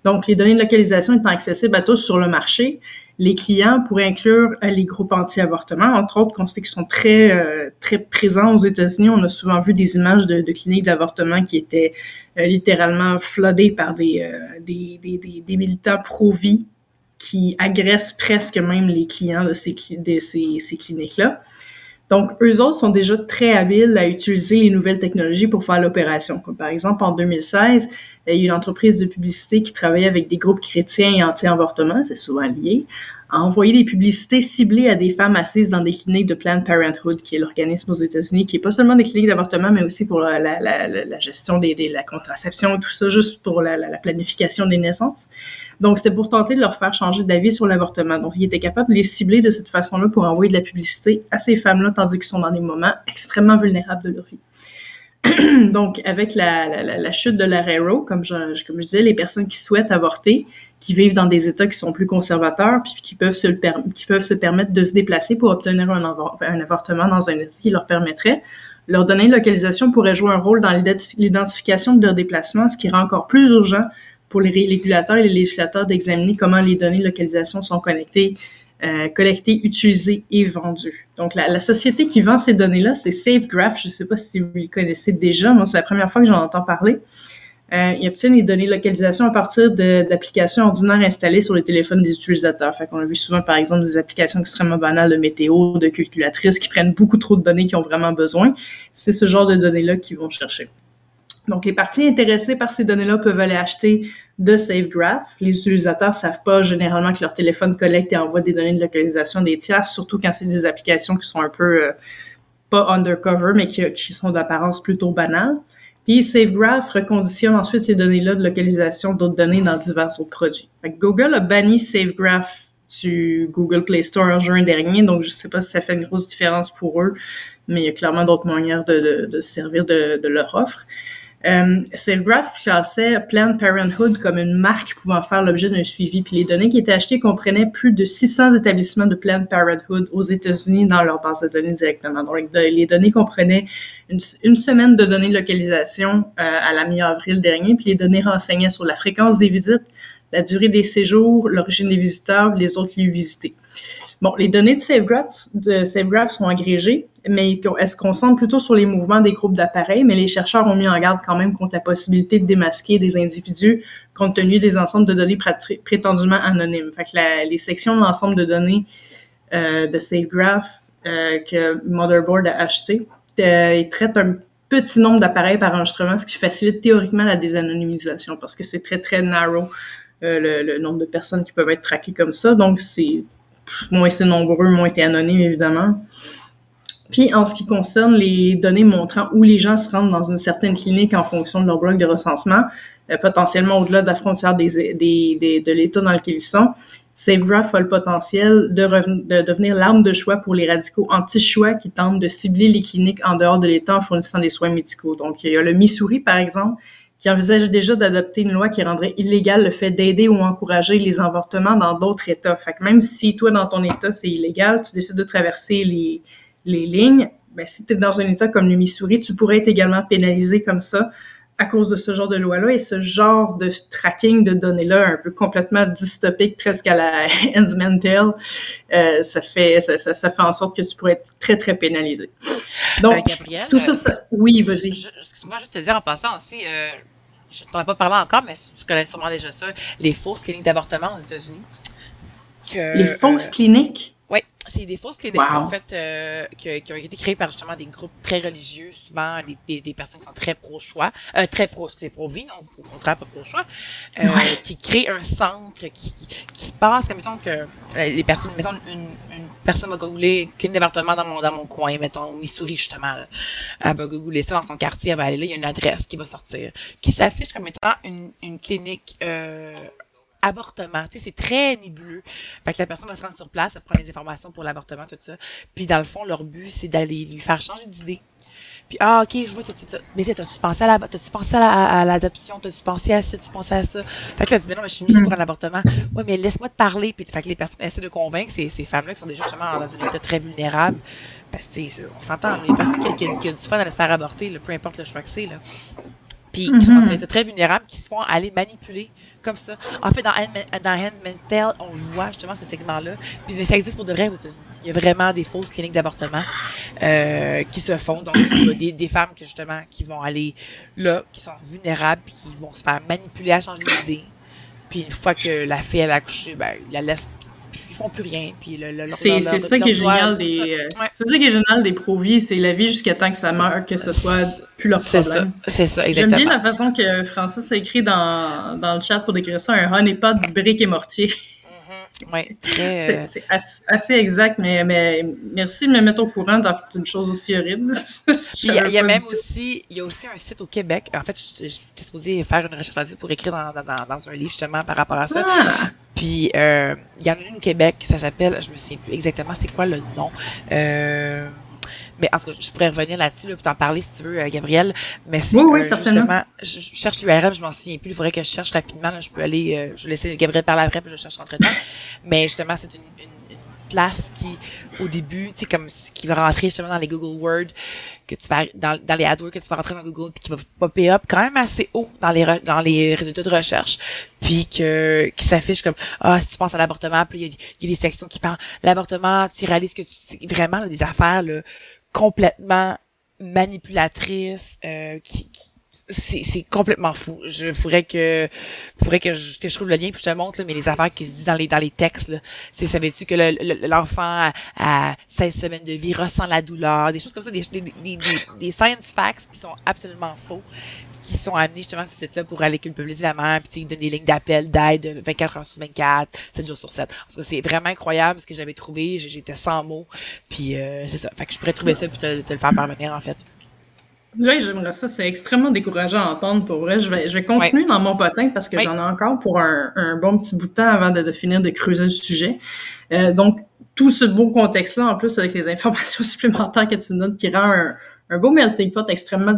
Donc, les données de localisation étant accessibles à tous sur le marché, les clients pourraient inclure euh, les groupes anti-avortement, entre autres, qu'on sait qu'ils sont très, euh, très présents aux États-Unis. On a souvent vu des images de, cliniques d'avortement qui étaient euh, littéralement floodées par des, des, militants pro-vie qui agressent presque même les clients de ces, de ces cliniques-là. Donc, eux autres sont déjà très habiles à utiliser les nouvelles technologies pour faire l'opération. Comme par exemple, en 2016, il y a une entreprise de publicité qui travaillait avec des groupes chrétiens et anti-avortement, c'est souvent lié, a envoyé des publicités ciblées à des femmes assises dans des cliniques de Planned Parenthood, qui est l'organisme aux États-Unis, qui est pas seulement des cliniques d'avortement, mais aussi pour la gestion des, des, la contraception, tout ça, juste pour la, planification des naissances. Donc, c'était pour tenter de leur faire changer d'avis sur l'avortement. Donc, il était capable de les cibler de cette façon-là pour envoyer de la publicité à ces femmes-là, tandis qu'ils sont dans des moments extrêmement vulnérables de leur vie. (clears throat) Donc, avec la, chute de l'arrêt Roe, comme je, comme je disais, les personnes qui souhaitent avorter, qui vivent dans des États qui sont plus conservateurs, puis qui peuvent se, le qui peuvent se permettre de se déplacer pour obtenir un, un avortement dans un État qui leur permettrait, leur donner une localisation pourrait jouer un rôle dans l'identification de leur déplacement, ce qui rend encore plus urgent pour les régulateurs et les législateurs d'examiner comment les données de localisation sont euh, collectées, utilisées et vendues. Donc, la, société qui vend ces données-là, c'est SafeGraph. Je ne sais pas si vous les connaissez déjà. Moi, c'est la première fois que j'en entends parler. euh, il obtient les données de localisation à partir d'applications ordinaires installées sur les téléphones des utilisateurs. Fait qu'on a vu souvent, par exemple, des applications extrêmement banales de météo, de calculatrices qui prennent beaucoup trop de données qu'ils ont vraiment besoin. C'est ce genre de données-là qu'ils vont chercher. Donc, les parties intéressées par ces données-là peuvent aller acheter de SafeGraph. Les utilisateurs savent pas généralement que leur téléphone collecte et envoie des données de localisation des tiers, surtout quand c'est des applications qui sont un peu euh, pas undercover, mais qui, sont d'apparence plutôt banales. Puis SafeGraph reconditionne ensuite ces données-là de localisation d'autres données dans divers autres produits. Google a banni SafeGraph du Google Play Store en juin dernier, donc je sais pas si ça fait une grosse différence pour eux, mais il y a clairement d'autres manières de, de, de se servir de leur offre. Euh, SafeGraph classait Planned Parenthood comme une marque pouvant faire l'objet d'un suivi, puis les données qui étaient achetées comprenaient plus de 600 établissements de Planned Parenthood aux États-Unis dans leur base de données directement. Donc, les données comprenaient une, une semaine de données de localisation euh, à la mi-avril dernier, puis les données renseignaient sur la fréquence des visites, la durée des séjours, l'origine des visiteurs, les autres lieux visités. Bon, les données de SafeGraph, sont agrégées, mais elles se concentrent plutôt sur les mouvements des groupes d'appareils, mais les chercheurs ont mis en garde quand même contre la possibilité de démasquer des individus compte tenu des ensembles de données prétendument anonymes. Fait que les sections de l'ensemble de données euh, de SafeGraph euh, que Motherboard a acheté euh, traitent un petit nombre d'appareils par enregistrement, ce qui facilite théoriquement la désanonymisation parce que c'est très très narrow le, le nombre de personnes qui peuvent être traquées comme ça. Donc c'est moins c'est nombreux, moins c'est anonyme évidemment. Puis en ce qui concerne les données montrant où les gens se rendent dans une certaine clinique en fonction de leur bloc de recensement, euh, potentiellement au-delà de la frontière des, des- des- de l'État dans lequel ils sont, SafeGraph a le potentiel de, de devenir l'arme de choix pour les radicaux anti-choix qui tentent de cibler les cliniques en dehors de l'État en fournissant des soins médicaux. Donc, il y a le Missouri, par exemple, qui envisage déjà d'adopter une loi qui rendrait illégal le fait d'aider ou encourager les avortements dans d'autres États. Fait que même si toi, dans ton État, c'est illégal, tu décides de traverser les, les lignes, ben, si tu es dans un État comme le Missouri, tu pourrais être également pénalisé comme ça à cause de ce genre de loi-là et ce genre de tracking de données-là un peu complètement dystopique, presque à la (laughs) Tale, euh, ça, fait, ça, ça, ça fait en sorte que tu pourrais être très, très pénalisé. Donc, Euh, Gabriel, tout ça, euh, ça... Oui, vas-y. Je- Excuse-moi, juste te dire en passant aussi, euh, je t'en ai pas parlé encore, mais tu connais sûrement déjà ça, les fausses cliniques d'avortement aux États-Unis. Les fausses cliniques? C'est des fausses Wow. en fait euh, que- qui ont été créées par justement des groupes très religieux, souvent des, des, des personnes qui sont très pro-choix, euh, très pro, excusez, pro-vie, non, au contraire pas pro-choix, euh, Ouais. qui créent un centre qui, qui, qui pense que mettons que euh, les personnes, mettons une, une personne va googler clinique d'avortement dans mon dans mon coin, mettons au Missouri justement, là. elle va googler ça dans son quartier, elle va aller là, il y a une adresse qui va sortir, qui s'affiche comme étant une, une clinique euh, avortement. Tu sais, c'est très nébuleux. Fait que la personne va se rendre sur place, elle prend les informations pour l'avortement, tout ça. Puis dans le fond, leur but, c'est d'aller lui faire changer d'idée. Puis, ah, ok, je vois, mais t'as- t'as-tu pensé à t'as-tu pensé à la- à l'adoption, t'as-tu pensé à ça, t'as-tu pensé à ça? Fait que là, tu dis, mais non, mais je suis ici pour un avortement. Ouais, mais laisse-moi te parler. Puis, fait que les personnes essaient de convaincre ces, ces femmes-là qui sont déjà justement dans un état très vulnérable. Parce que, tu sais, on s'entend, les personnes qui, ont du fun à se faire avorter, là, peu importe le choix que c'est, là. Puis, qui sont dans un état très vulnérable, qui se font aller manipuler comme ça. En fait, dans, Handma- dans Handmaid's Tale, on voit justement ce segment-là. Puis ça existe pour de vrai aux États-Unis. Il y a vraiment des fausses cliniques d'avortement euh, qui se font. Donc, il y a des, femmes justement qui vont aller là, qui sont vulnérables, puis qui vont se faire manipuler à changer. Puis une fois que la fille a accouché, ben ils la laissent, ils font plus rien. Puis le, le, C'est ça qui est génial des. ça. euh. C'est ça qui est génial des pro-vie, c'est la vie jusqu'à temps que ça meurt, que ce soit plus leur C'est ça, problème. c'est ça, J'aime exactement. bien la façon que Francis a écrit dans, dans le chat pour décrire ça, un honeypot brique et mortier. (laughs) Ouais, très. C'est euh, c'est assez, exact, mais, mais merci de me mettre au courant d'avoir fait une chose aussi horrible. (laughs) Il y a, y même aussi, il y a aussi un site au Québec. En fait, j'étais supposée faire une recherche pour écrire dans, dans, dans- dans un livre justement par rapport à ça. Ah! Puis euh, il y en a une au Québec, ça s'appelle, je me souviens plus exactement c'est quoi le nom. Euh, mais en tout cas, je pourrais revenir là-dessus là, pour t'en parler si tu veux, euh, Gabriel. Mais c'est Oui, oui, euh, certainement. justement, je, je cherche l'URL, je m'en souviens plus. Il faudrait que je cherche rapidement. Là, je peux aller, euh, je vais laisser Gabriel parler après, puis je cherche entre temps. (coughs) Mais justement, c'est une, une, une place qui, au début, tu sais, comme qui va rentrer justement dans les Google Word, que tu vas dans, dans les AdWords que tu vas rentrer dans Google, puis qui va popper up quand même assez haut dans les re- dans les résultats de recherche, puis que qui s'affiche comme ah si tu penses à l'avortement, puis il y, y a des sections qui parlent l'avortement, tu réalises que tu c'est vraiment là, des affaires là, complètement manipulatrices, euh, qui, qui c'est complètement fou. Je faudrait que faudrait que je, que je trouve le lien puis je te montre mais les affaires qui se disent dans les dans les textes c'est savais-tu que l'enfant à, 16 semaines de vie ressent la douleur, des choses comme ça des, des, des, science facts qui sont absolument faux qui sont amenés justement sur ce site-là pour aller culpabiliser la mère, puis donner des lignes d'appel, d'aide 24 heures sur 24, 7 jours sur 7. c'est vraiment incroyable ce que j'avais trouvé. J'étais sans mots. Puis euh, c'est ça. Fait que je pourrais trouver ça puis te le faire parvenir en fait. Oui, j'aimerais ça. C'est extrêmement décourageant à entendre pour vrai. Je vais, je vais continuer dans mon potin parce que j'en ai encore pour un, un, bon petit bout de temps avant de, de finir de creuser le sujet. Euh, donc, tout ce beau contexte-là, en plus avec les informations (laughs) supplémentaires que tu notes, qui rend un, un beau melting pot extrêmement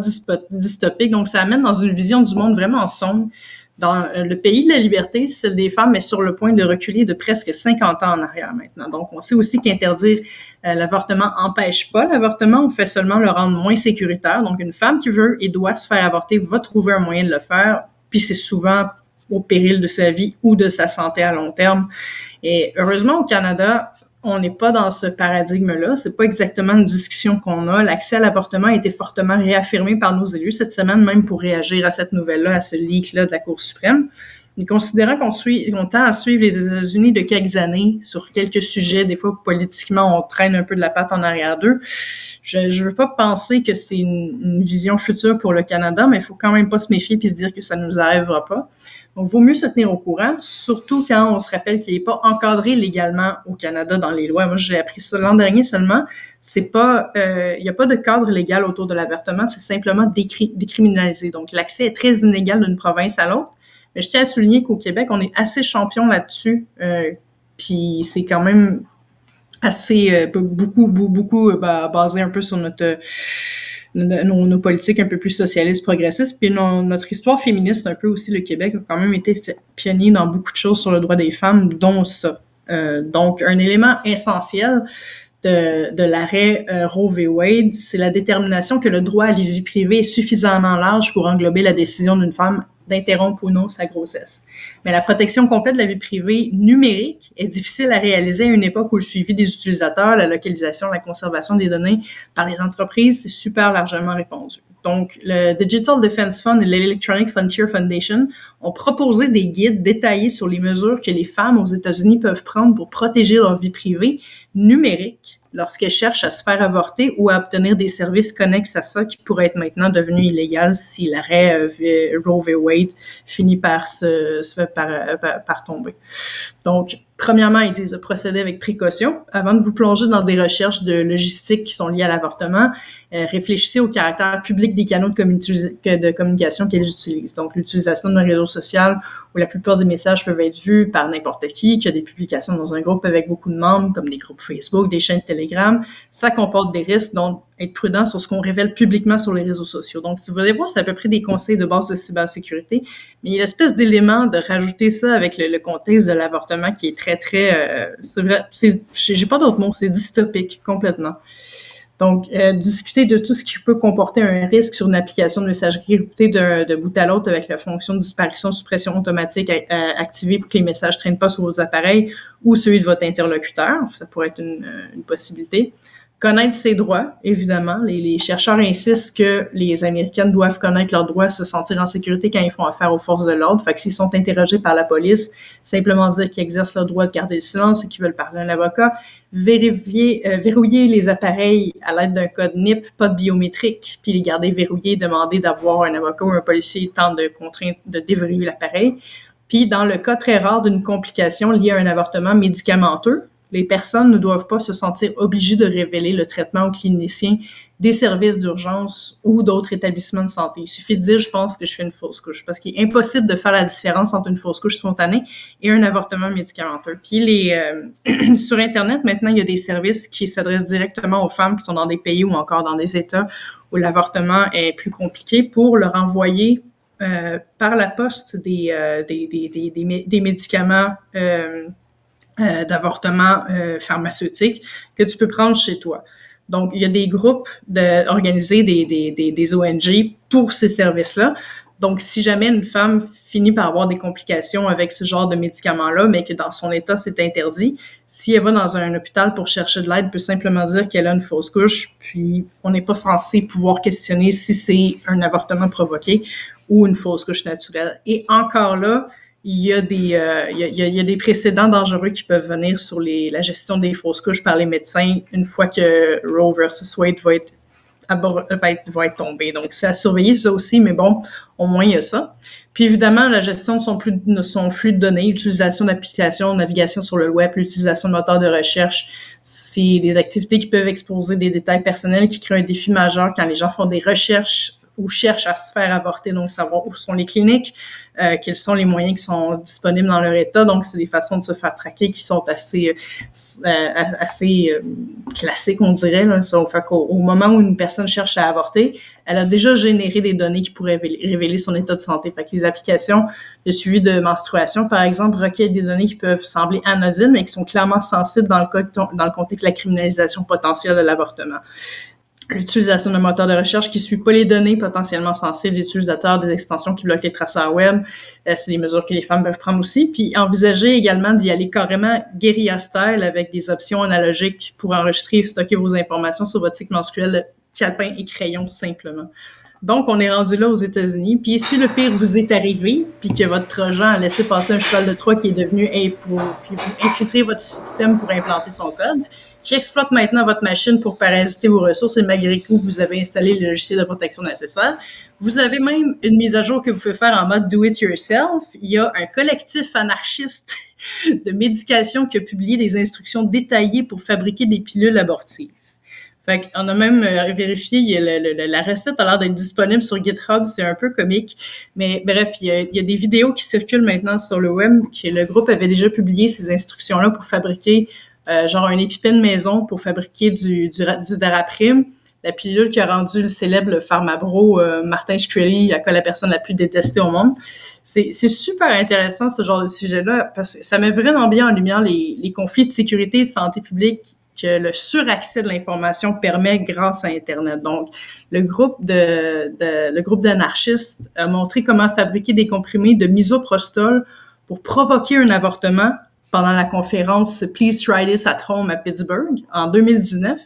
dystopique. Donc, ça amène dans une vision du monde vraiment sombre. Dans euh, le pays de la liberté, celle des femmes est sur le point de reculer de presque 50 ans en arrière maintenant. Donc, on sait aussi qu'interdire l'avortement empêche pas l'avortement, on fait seulement le rendre moins sécuritaire. Donc, une femme qui veut et doit se faire avorter va trouver un moyen de le faire, puis c'est souvent au péril de sa vie ou de sa santé à long terme. Et heureusement, au Canada, on n'est pas dans ce paradigme-là. C'est pas exactement une discussion qu'on a. L'accès à l'avortement a été fortement réaffirmé par nos élus cette semaine, même pour réagir à cette nouvelle-là, à ce leak-là de la Cour suprême. Considérant qu'on suit, on tend à suivre les États-Unis de quelques années sur quelques sujets, des fois politiquement on traîne un peu de la patte en arrière d'eux. Je, ne veux pas penser que c'est une, une, vision future pour le Canada, mais il faut quand même pas se méfier puis se dire que ça nous arrivera pas. Donc, vaut mieux se tenir au courant, surtout quand on se rappelle qu'il n'est pas encadré légalement au Canada dans les lois. Moi, j'ai appris ça l'an dernier seulement. C'est pas, euh, il n'y a pas de cadre légal autour de l'avortement, c'est simplement décriminalisé. Donc, l'accès est très inégal d'une province à l'autre. Mais je tiens à souligner qu'au Québec, on est assez champion là-dessus. Euh, puis c'est quand même assez euh, beaucoup beaucoup, beaucoup bah, basé un peu sur notre nos, politiques un peu plus socialistes, progressistes. Puis notre histoire féministe, un peu aussi, le Québec a quand même été pionnier dans beaucoup de choses sur le droit des femmes, dont ça. Euh, donc, un élément essentiel de, de l'arrêt euh, Roe v. Wade, c'est la détermination que le droit à la vie privée est suffisamment large pour englober la décision d'une femme d'interrompre ou non sa grossesse. Mais la protection complète de la vie privée numérique est difficile à réaliser à une époque où le suivi des utilisateurs, la localisation, la conservation des données par les entreprises, c'est super largement répandu. Donc, le Digital Defense Fund et l'Electronic Frontier Foundation ont proposé des guides détaillés sur les mesures que les femmes aux États-Unis peuvent prendre pour protéger leur vie privée numérique lorsqu'elles cherchent à se faire avorter ou à obtenir des services connexes à ça qui pourraient être maintenant devenus illégaux si l'arrêt euh, Roe v. Wade finit par se, euh, par, tomber. Donc, premièrement, ils disent de procéder avec précaution. Avant de vous plonger dans des recherches de logistique qui sont liées à l'avortement, euh, réfléchissez au caractère public des canaux de, de communication qu'elles utilisent. Donc, l'utilisation de réseaux où la plupart des messages peuvent être vus par n'importe qui, qui a des publications dans un groupe avec beaucoup de membres, comme des groupes Facebook, des chaînes Telegram, ça comporte des risques, donc être prudent sur ce qu'on révèle publiquement sur les réseaux sociaux. Donc, si vous voulez voir, c'est à peu près des conseils de base de cybersécurité, mais il y a l'espèce d'élément de rajouter ça avec le, contexte de l'avortement qui est très, très, euh, c'est j'ai pas d'autre mot, c'est dystopique, complètement. Donc, euh, discuter de tout ce qui peut comporter un risque sur une application de messagerie routée de, de bout à l'autre avec la fonction de disparition, suppression automatique activée pour que les messages ne traînent pas sur vos appareils ou celui de votre interlocuteur. Ça pourrait être une, une possibilité connaître ses droits, évidemment. Les, chercheurs insistent que les Américaines doivent connaître leurs droits, se sentir en sécurité quand ils font affaire aux forces de l'ordre. Fait que s'ils sont interrogés par la police, simplement dire qu'ils exercent leur droit de garder le silence et qu'ils veulent parler à un avocat. Vérifier, euh, verrouiller les appareils à l'aide d'un code NIP, pas de biométrique, puis les garder verrouillés, demander d'avoir un avocat ou un policier tente de contraindre de déverrouiller l'appareil. Puis, dans le cas très rare d'une complication liée à un avortement médicamenteux, les personnes ne doivent pas se sentir obligées de révéler le traitement aux cliniciens des services d'urgence ou d'autres établissements de santé. Il suffit de dire, je pense que je fais une fausse couche, parce qu'il est impossible de faire la différence entre une fausse couche spontanée et un avortement médicamenteux. Puis les, euh, (clears throat) sur Internet, maintenant, il y a des services qui s'adressent directement aux femmes qui sont dans des pays ou encore dans des États où l'avortement est plus compliqué pour leur envoyer euh, par la poste des, euh, des, des, médicaments euh, d'avortement euh, pharmaceutique que tu peux prendre chez toi. Donc, il y a des groupes de, organisés, des, des, des, des ONG pour ces services-là. Donc, si jamais une femme finit par avoir des complications avec ce genre de médicament-là, mais que dans son état, c'est interdit, si elle va dans un hôpital pour chercher de l'aide, peut simplement dire qu'elle a une fausse couche, puis on n'est pas censé pouvoir questionner si c'est un avortement provoqué ou une fausse couche naturelle. Et encore là, il y a des, euh, il, y a, il y a des précédents dangereux qui peuvent venir sur les, la gestion des fausses couches par les médecins une fois que Roe versus Wade va être, va être, va être tombé. Donc, c'est à surveiller ça aussi, mais bon, au moins il y a ça. Puis évidemment, la gestion de son flux de, son flux de données, l'utilisation d'applications, navigation sur le web, l'utilisation de moteurs de recherche, c'est des activités qui peuvent exposer des détails personnels qui créent un défi majeur quand les gens font des recherches ou cherchent à se faire avorter, donc savoir où sont les cliniques, euh, quels sont les moyens qui sont disponibles dans leur état. Donc, c'est des façons de se faire traquer qui sont assez, euh, assez euh, classiques, on dirait. Là. Ça, fait au moment où une personne cherche à avorter, elle a déjà généré des données qui pourraient révéler, son état de santé. Fait que les applications de suivi de menstruation, par exemple, recueillent des données qui peuvent sembler anodines, mais qui sont clairement sensibles dans le, dans le contexte de la criminalisation potentielle de l'avortement l'utilisation d'un moteur de recherche qui suit pas les données potentiellement sensibles des utilisateurs, des extensions qui bloquent les traceurs web. Euh, c'est des mesures que les femmes peuvent prendre aussi. Puis envisager également d'y aller carrément guérilla style avec des options analogiques pour enregistrer et stocker vos informations sur votre cycle menstruel calepin et crayon simplement. Donc, on est rendu là aux États-Unis. Puis si le pire vous est arrivé, puis que votre trojan a laissé passer un cheval de Troie qui est devenu pour, puis vous infiltrez votre système pour implanter son code, qui exploite maintenant votre machine pour parasiter vos ressources et malgré tout, vous avez installé le logiciel de protection nécessaire. Vous avez même une mise à jour que vous pouvez faire en mode do it yourself. Il y a un collectif anarchiste (laughs) de médication qui a publié des instructions détaillées pour fabriquer des pilules abortives. Fait qu'on a même euh, vérifié, la, recette a l'air d'être disponible sur GitHub, c'est un peu comique. Mais bref, il y, a, il y, a, des vidéos qui circulent maintenant sur le web, que le groupe avait déjà publié ces instructions-là pour fabriquer euh, genre un épipène maison pour fabriquer du, du, du Daraprim, la pilule qui a rendu le célèbre pharmabro euh, Martin Shkreli à quoi la personne la plus détestée au monde. C'est super intéressant ce genre de sujet-là parce que ça met vraiment bien en lumière les, les conflits de sécurité et de santé publique que le suraccès de l'information permet grâce à Internet. Donc, le groupe de, de le groupe d'anarchistes a montré comment fabriquer des comprimés de misoprostol pour provoquer un avortement pendant la conférence Please Try This at Home à Pittsburgh en 2019.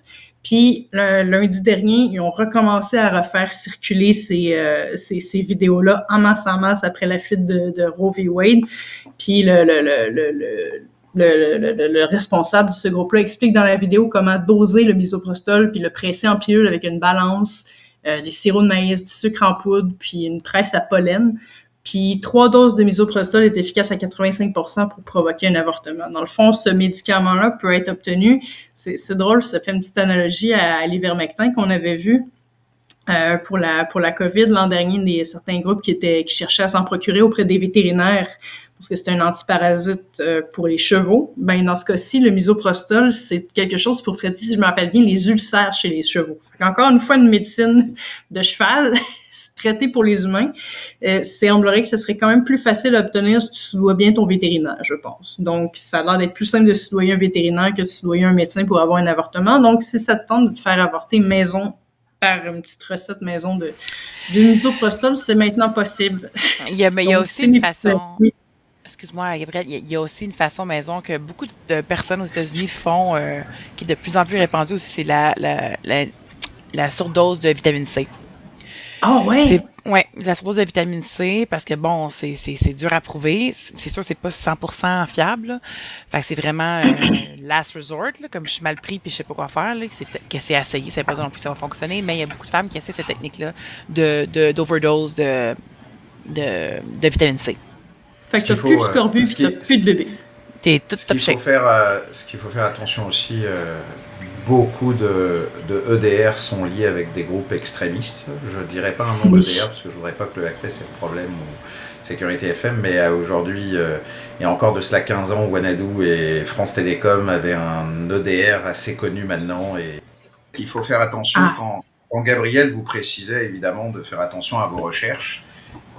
Puis lundi dernier, ils ont recommencé à refaire circuler ces, euh, ces, vidéos-là en masse en masse après la fuite de, Roe v. Wade. Puis le, responsable de ce groupe-là explique dans la vidéo comment doser le misoprostol puis le presser en pilule avec une balance, euh, des sirops de maïs, du sucre en poudre, puis une presse à pollen puis trois doses de misoprostol est efficace à 85% pour provoquer un avortement. Dans le fond, ce médicament-là peut être obtenu. C'est drôle, ça fait une petite analogie à, l'ivermectin qu'on avait vu euh, pour la pour la COVID l'an dernier, des certains groupes qui étaient qui cherchaient à s'en procurer auprès des vétérinaires parce que c'est un antiparasite euh, pour les chevaux. Ben dans ce cas-ci, le misoprostol, c'est quelque chose pour traiter, si je me rappelle bien, les ulcères chez les chevaux. Encore une fois, une médecine de cheval (laughs) traité pour les humains. Euh, semblerait que ce serait quand même plus facile à obtenir si tu soudoies bien ton vétérinaire, je pense. Donc, ça a l'air d'être plus simple de soudoyer un vétérinaire que de soudoyer un médecin pour avoir un avortement. Donc, si ça te tente de te faire avorter maison par une petite recette maison de, de misoprostol, c'est maintenant possible. Il y a, mais il y a aussi une façon excuse-moi, Gabriel, il y, a aussi une façon maison que beaucoup de personnes aux États-Unis font, euh, qui est de plus en plus répandue aussi, c'est la, la, la, la, surdose de vitamine C. Ah ouais? Ouais, la surdose de vitamine C, parce que bon, c'est dur à prouver. C'est sûr, c'est pas 100% fiable. Fait que c'est vraiment euh, (coughs) last resort, là, comme je suis mal pris puis je sais pas quoi faire, là, que c'est essayé, c'est pas non plus que ça va fonctionner, mais il y a beaucoup de femmes qui essaient cette technique-là de d'overdose de, de, de vitamine C. Fait que t'as plus de scorbut, tu t'as plus de bébé. T'es tout top shape. Faire, euh, ce qu'il faut faire attention aussi, euh, beaucoup de, de, EDR sont liés avec des groupes extrémistes. Je ne dirais pas un nom d'EDR parce que je voudrais pas que le hackfest ait de problème ou Sécurité FM, mais euh, aujourd'hui, il y a encore de cela 15 ans, Wanadoo et France Télécom avaient un EDR assez connu maintenant. Et il faut faire attention ah. quand, quand Gabriel vous précisait évidemment de faire attention à vos recherches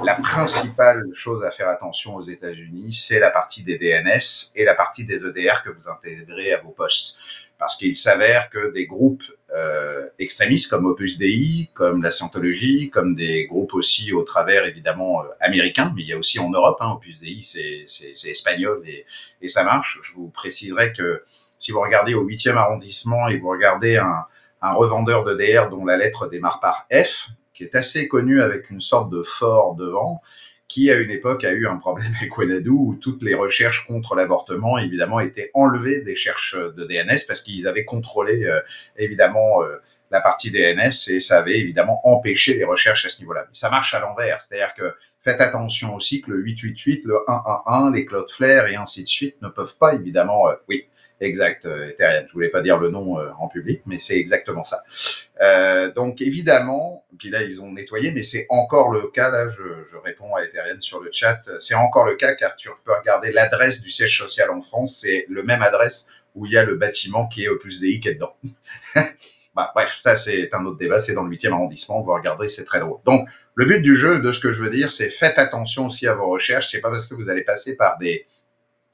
la principale chose à faire attention aux États-Unis, c'est la partie des DNS et la partie des EDR que vous intégrez à vos postes. Parce qu'il s'avère que des groupes euh, extrémistes comme Opus Dei, comme la Scientologie, comme des groupes aussi au travers évidemment euh, américains, mais il y a aussi en Europe, hein, Opus Dei c'est, espagnol et, et ça marche. Je vous préciserai que si vous regardez au 8e arrondissement et vous regardez un, un revendeur de DR dont la lettre démarre par F, qui est assez connu avec une sorte de fort devant, qui à une époque a eu un problème avec Wanadu où toutes les recherches contre l'avortement évidemment étaient enlevées des cherches de DNS parce qu'ils avaient contrôlé euh, évidemment euh, la partie DNS et ça avait évidemment empêché les recherches à ce niveau-là. Mais ça marche à l'envers, c'est-à-dire que faites attention aussi que le 888, le 111, les Cloudflare et ainsi de suite ne peuvent pas évidemment, euh, oui, exact, euh, Ethereum. Je voulais pas dire le nom euh, en public, mais c'est exactement ça. Euh, donc évidemment, puis là ils ont nettoyé, mais c'est encore le cas. Là, je, je réponds à Ethereum sur le chat. C'est encore le cas car tu peux regarder l'adresse du siège social en France. C'est le même adresse où il y a le bâtiment qui est au plus DI qui est dedans. (laughs) bah, bref, ça c'est un autre débat. C'est dans le 8e arrondissement. Vous regardez, c'est très drôle. Donc le but du jeu, de ce que je veux dire, c'est faites attention aussi à vos recherches. C'est pas parce que vous allez passer par des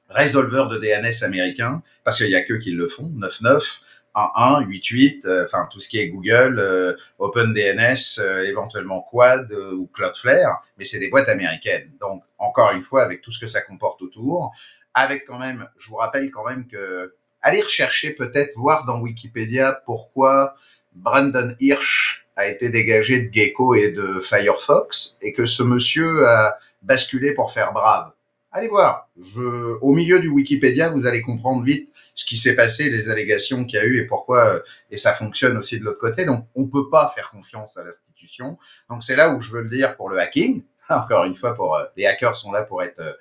résolveurs de DNS américains, parce qu'il y a que qui le font, 99, 11, 88, euh, enfin tout ce qui est Google, euh, OpenDNS, euh, éventuellement Quad euh, ou Cloudflare, mais c'est des boîtes américaines. Donc encore une fois, avec tout ce que ça comporte autour, avec quand même, je vous rappelle quand même que allez rechercher peut-être voir dans Wikipédia pourquoi Brandon Hirsch a été dégagé de Gecko et de Firefox et que ce monsieur a basculé pour faire brave. Allez voir. Je, au milieu du Wikipédia, vous allez comprendre vite ce qui s'est passé, les allégations qu'il y a eu et pourquoi, euh, et ça fonctionne aussi de l'autre côté. Donc, on peut pas faire confiance à l'institution. Donc, c'est là où je veux le dire pour le hacking. (laughs) Encore une fois, pour euh, les hackers sont là pour être euh,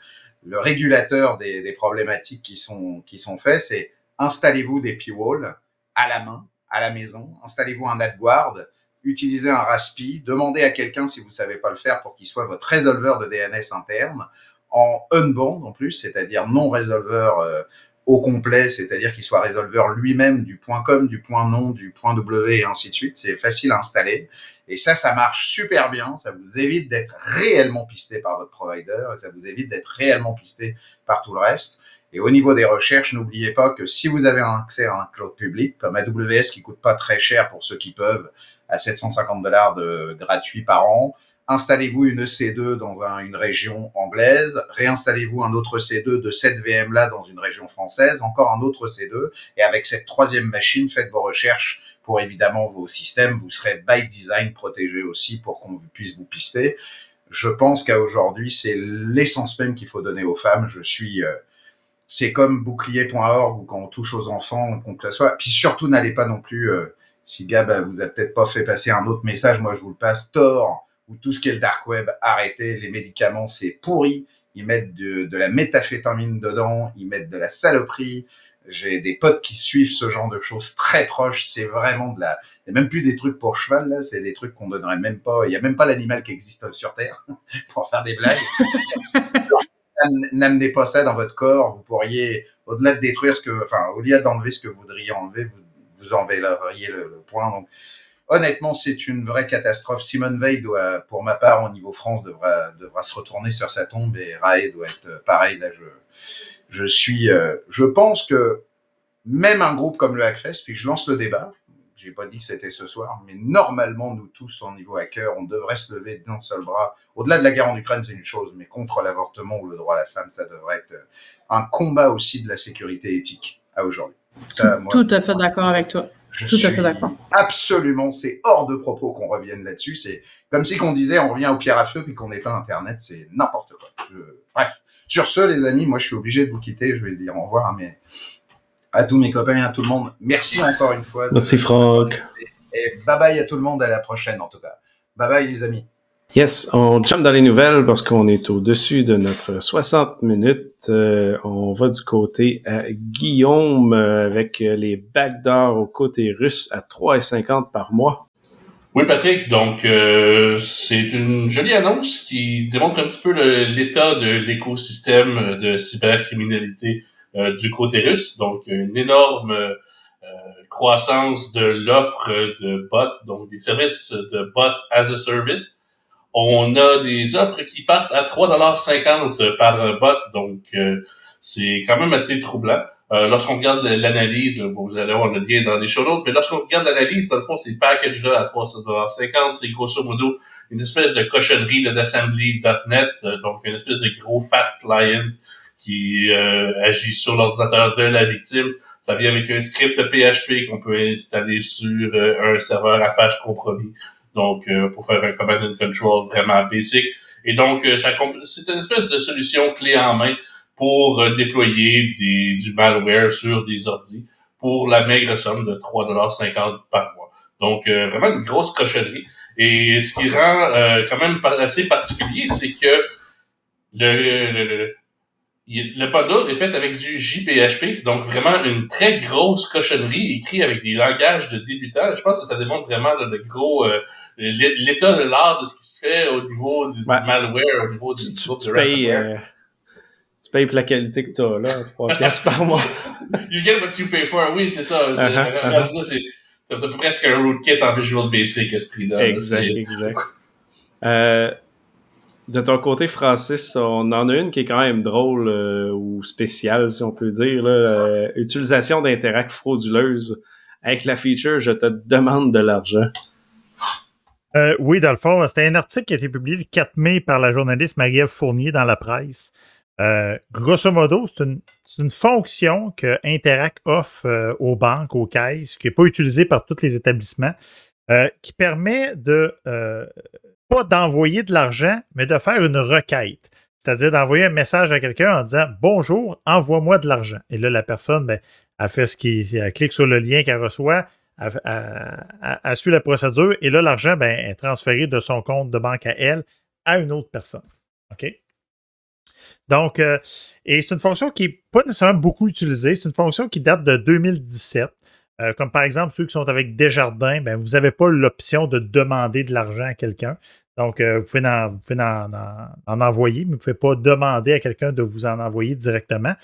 le régulateur des, des problématiques qui sont qui sont faites. C'est installez-vous des paywalls à la main, à la maison. Installez-vous un AdGuard. Utilisez un Raspi. Demandez à quelqu'un si vous savez pas le faire pour qu'il soit votre résolveur de DNS interne en unbound en plus, c'est-à-dire non résolveur euh, au complet, c'est-à-dire qu'il soit résolveur lui-même du .com, du point .nom, du .w et ainsi de suite. C'est facile à installer. Et ça, ça marche super bien. Ça vous évite d'être réellement pisté par votre provider et ça vous évite d'être réellement pisté par tout le reste. Et au niveau des recherches, n'oubliez pas que si vous avez un accès à un cloud public, comme AWS qui coûte pas très cher pour ceux qui peuvent, à 750 dollars de gratuit par an, installez-vous une EC2 dans un, une région anglaise, réinstallez-vous un autre C2 de cette VM-là dans une région française, encore un autre C2, et avec cette troisième machine, faites vos recherches pour évidemment vos systèmes, vous serez by design protégé aussi pour qu'on puisse vous pister. Je pense qu'à aujourd'hui, c'est l'essence même qu'il faut donner aux femmes. Je suis, euh, c'est comme bouclier.org ou quand on touche aux enfants, qu'on que soit. Puis surtout, n'allez pas non plus, euh, si Gab euh, vous a peut-être pas fait passer un autre message, moi je vous le passe, tort ou tout ce qui est le dark web, arrêtez. Les médicaments, c'est pourri. Ils mettent de, de la méthamphétamine dedans, ils mettent de la saloperie. J'ai des potes qui suivent ce genre de choses très proches. C'est vraiment de la. A même plus des trucs pour cheval, là. C'est des trucs qu'on donnerait même pas. Il n'y a même pas l'animal qui existe sur Terre (laughs) pour faire des blagues. N'amenez pas ça dans votre corps. Vous pourriez, au-delà de détruire ce que, enfin, au-delà d'enlever ce que vous voudriez enlever, vous, vous enleveriez le, le point. Donc, honnêtement, c'est une vraie catastrophe. Simone Veil doit, pour ma part, au niveau France, devra, devra se retourner sur sa tombe et Rae doit être pareil. Là, je, je suis, euh, je pense que même un groupe comme le Hackfest, puis je lance le débat, j'ai pas dit que c'était ce soir, mais normalement, nous tous, au niveau hacker, on devrait se lever d'un seul bras. Au-delà de la guerre en Ukraine, c'est une chose, mais contre l'avortement ou le droit à la femme, ça devrait être un combat aussi de la sécurité éthique à aujourd'hui. Tout à fait d'accord avec toi. Je Tout à suis fait d'accord. Absolument, c'est hors de propos qu'on revienne là-dessus. C'est comme si qu'on disait on revient au pierre à feu puis qu'on éteint Internet, c'est n'importe quoi. Je- Bref, sur ce, les amis, moi je suis obligé de vous quitter. Je vais dire au revoir à, mes... à tous mes copains et à tout le monde. Merci encore une fois. de- Merci, Franck. Et bye bye à tout le monde. À la prochaine en tout cas. Bye bye les amis. Yes, on jump dans les nouvelles parce qu'on est au-dessus de notre 60 minutes. Euh, on va du côté à Guillaume euh, avec les backdoors au côté russe à 3,50 par mois. Oui, Patrick, donc euh, c'est une jolie annonce qui démontre un petit peu l'état de l'écosystème de cybercriminalité euh, du côté russe. Donc, une énorme euh, croissance de l'offre de bots, donc des services de bot as a service. On a des offres qui partent à 3,50$ par bot, donc euh, c'est quand même assez troublant. Euh, lorsqu'on regarde l'analyse, vous allez voir le lien dans les show notes, mais lorsqu'on regarde l'analyse, dans le fond, ces packages-là à 350, c'est grosso modo une espèce de cochonnerie d'assembly.net, euh, donc une espèce de gros fat client qui euh, agit sur l'ordinateur de la victime. Ça vient avec un script PHP qu'on peut installer sur un serveur Apache compromis. Donc, pour faire un command and control vraiment basic. Et donc, c'est une espèce de solution clé en main pour euh, déployer des, du malware sur des ordis pour la maigre somme de 3,50$ par mois. Donc, euh, vraiment une grosse cochonnerie. Et ce qui rend euh, quand même assez particulier, c'est que le, le, le, le bundle est fait avec du JPHP, donc vraiment une très grosse cochonnerie écrite avec des langages de débutants. Je pense que ça démontre vraiment le, gros l'état de l'art de ce qui se fait au niveau du, malware, au niveau du groupe de ransomware payes pour la qualité que tu as, là, 3 (laughs) piastres par mois. you get what you pay for, oui, c'est ça. Uh -huh, c'est à peu près un rootkit en Visual Basic à ce prix-là. Exact, exact. Euh, de ton côté, Francis, on en a une qui est quand même drôle euh, ou spéciale, si on peut dire. Là, euh, utilisation d'interact frauduleuse avec la feature « Je te demande de l'argent ». Euh, oui, dans le fond, c'était un article qui a été publié le 4 mai par la journaliste Marie-Ève Fournier dans la presse. Euh, grosso modo, c'est une, fonction que Interact offre euh, aux banques, aux caisses, qui n'est pas utilisée par tous les établissements, qui permet de pas d'envoyer de l'argent, mais de faire une requête. C'est-à-dire d'envoyer un message à quelqu'un en disant Bonjour, envoie-moi de l'argent. Et là, la personne, ben, elle fait ce qui. Elle clique sur le lien qu'elle reçoit, elle, suit la procédure, et là, l'argent ben, est transféré de son compte de banque à elle à une autre personne. OK? Donc, euh, et c'est une fonction qui n'est pas nécessairement beaucoup utilisée. C'est une fonction qui date de 2017. Euh, comme par exemple, ceux qui sont avec Desjardins, ben, vous n'avez pas l'option de demander de l'argent à quelqu'un. Donc, euh, vous pouvez, en, en, envoyer, mais vous ne pouvez pas demander à quelqu'un de vous en envoyer directement.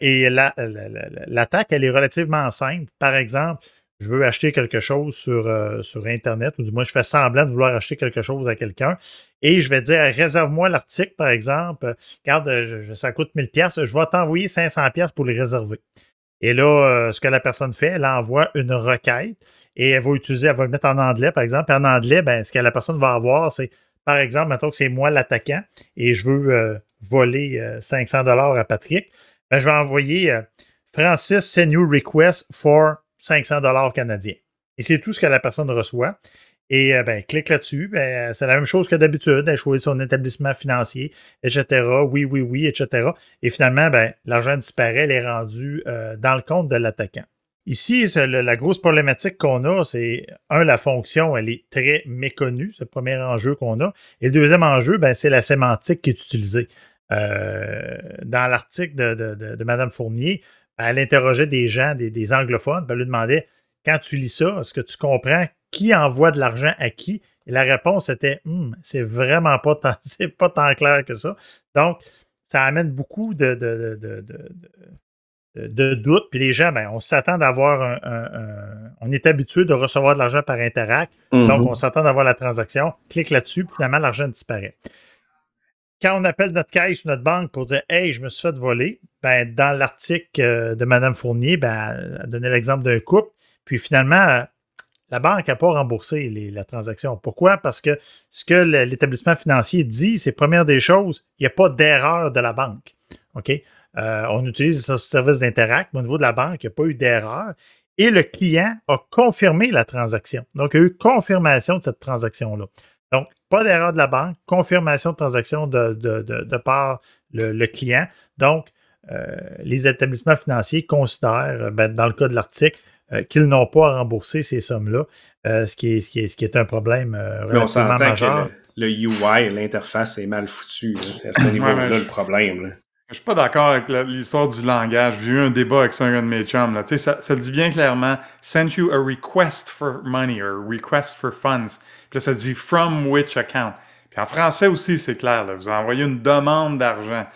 et l'attaque, elle est relativement simple. Par exemple, je veux acheter quelque chose sur, euh, sur Internet, ou du moins je fais semblant de vouloir acheter quelque chose à quelqu'un, et je vais dire réserve-moi l'article, par exemple, regarde, euh, ça coûte 1000 pièces, je vais t'envoyer 500 pièces pour les réserver. Et là, euh, ce que la personne fait, elle envoie une requête et elle va utiliser, elle va le mettre en anglais, par exemple. en anglais, ben, ce que la personne va avoir, c'est, par exemple, maintenant que c'est moi l'attaquant et je veux voler 500 dollars à Patrick, ben, je vais envoyer Francis send you request for 500 dollars canadiens. Et c'est tout ce que la personne reçoit. Et euh, ben, clique là-dessus. Ben, c'est la même chose que d'habitude. Elle choisit son établissement financier, etc. Oui, oui, oui, etc. Et finalement, ben, l'argent disparaît, elle est rendue euh, dans le compte de l'attaquant. Ici, la grosse problématique qu'on a, c'est, un, la fonction, elle est très méconnue, c'est le premier enjeu qu'on a. Et le deuxième enjeu, ben, c'est la sémantique qui est utilisée. Euh, dans l'article de, de, de, Mme Fournier, elle interrogeait des gens, des, anglophones, puis elle lui demandait quand tu lis ça, est-ce que tu comprends qui envoie de l'argent à qui? Et la réponse était hum, c'est vraiment pas tant, (laughs) c'est pas tant clair que ça. Donc, ça amène beaucoup de, de, doutes. Puis les gens, ben, on s'attend d'avoir un, On est habitué de recevoir de l'argent par Interact. Donc, mm-hmm. on s'attend d'avoir la transaction. Clique là-dessus, puis finalement, l'argent disparaît quand on appelle notre caisse ou notre banque pour dire Hey, je me suis fait voler, ben, dans l'article euh, de Mme Fournier, ben, elle donnait l'exemple d'un couple. Puis finalement, euh, la banque n'a pas remboursé la transaction. Pourquoi? Parce que ce que l'établissement financier dit, c'est première des choses, il n'y a pas d'erreur de la banque. OK? Euh, on utilise ce service d'Interact, mais au niveau de la banque, il n'y a pas eu d'erreur. Et le client a confirmé la transaction. Donc, il y a eu confirmation de cette transaction-là. Donc, pas d'erreur de la banque, confirmation de transaction de, de, de, par le, client. Donc, euh, les établissements financiers considèrent, euh, ben, dans le cas de l'article, euh, qu'ils n'ont pas à rembourser ces sommes-là, ce, qui est, ce, qui est, ce qui est un problème relativement majeur. le, UI, l'interface est mal foutu. C'est à ce niveau-là le problème. Je suis pas d'accord avec l'histoire du langage. J'ai eu un débat avec un de mes chums. Là. Ça, ça dit bien clairement Send you a request for money or request for funds. Puis là, ça dit from which account? Puis en français aussi, c'est clair. Là. Vous envoyez une demande d'argent.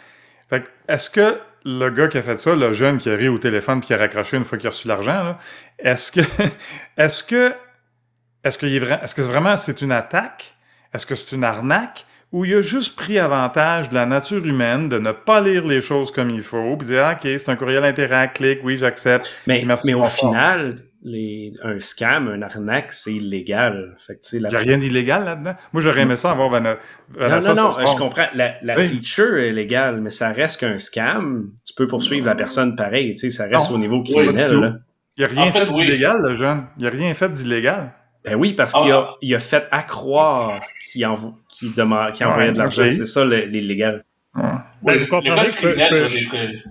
Fait est-ce que le gars qui a fait ça, le jeune qui a ri au téléphone puis qui a raccroché une fois qu'il a reçu l'argent, (laughs) est-ce que est-ce que est-ce que est-ce que vraiment c'est une attaque? Est-ce que c'est une arnaque? où il a juste pris avantage de la nature humaine, de ne pas lire les choses comme il faut, puis dire, OK, c'est un courriel interact, clique, oui, j'accepte. Mais, Merci, mais au final, les, un scam, un arnaque, c'est illégal. Fait que, tu sais, la- Il n'y a rien d'illégal là-dedans? Moi, j'aurais aimé ça avoir Non, Vanessa non, non, je comprends. La, la Oui. feature est légale, mais ça reste qu'un scam. Tu peux poursuivre la personne pareil, tu sais, ça reste Non. au niveau criminel. Il n'y a rien En fait, fait, oui. d'illégal, le jeune. Il n'y a rien fait d'illégal. Ben oui, parce Ah, qu'il a, ah. il a fait accroire qu'il envo- envoyait Ouais, de l'argent. C'est ça l'illégal. Ouais. Ben, le code je peux- je peux-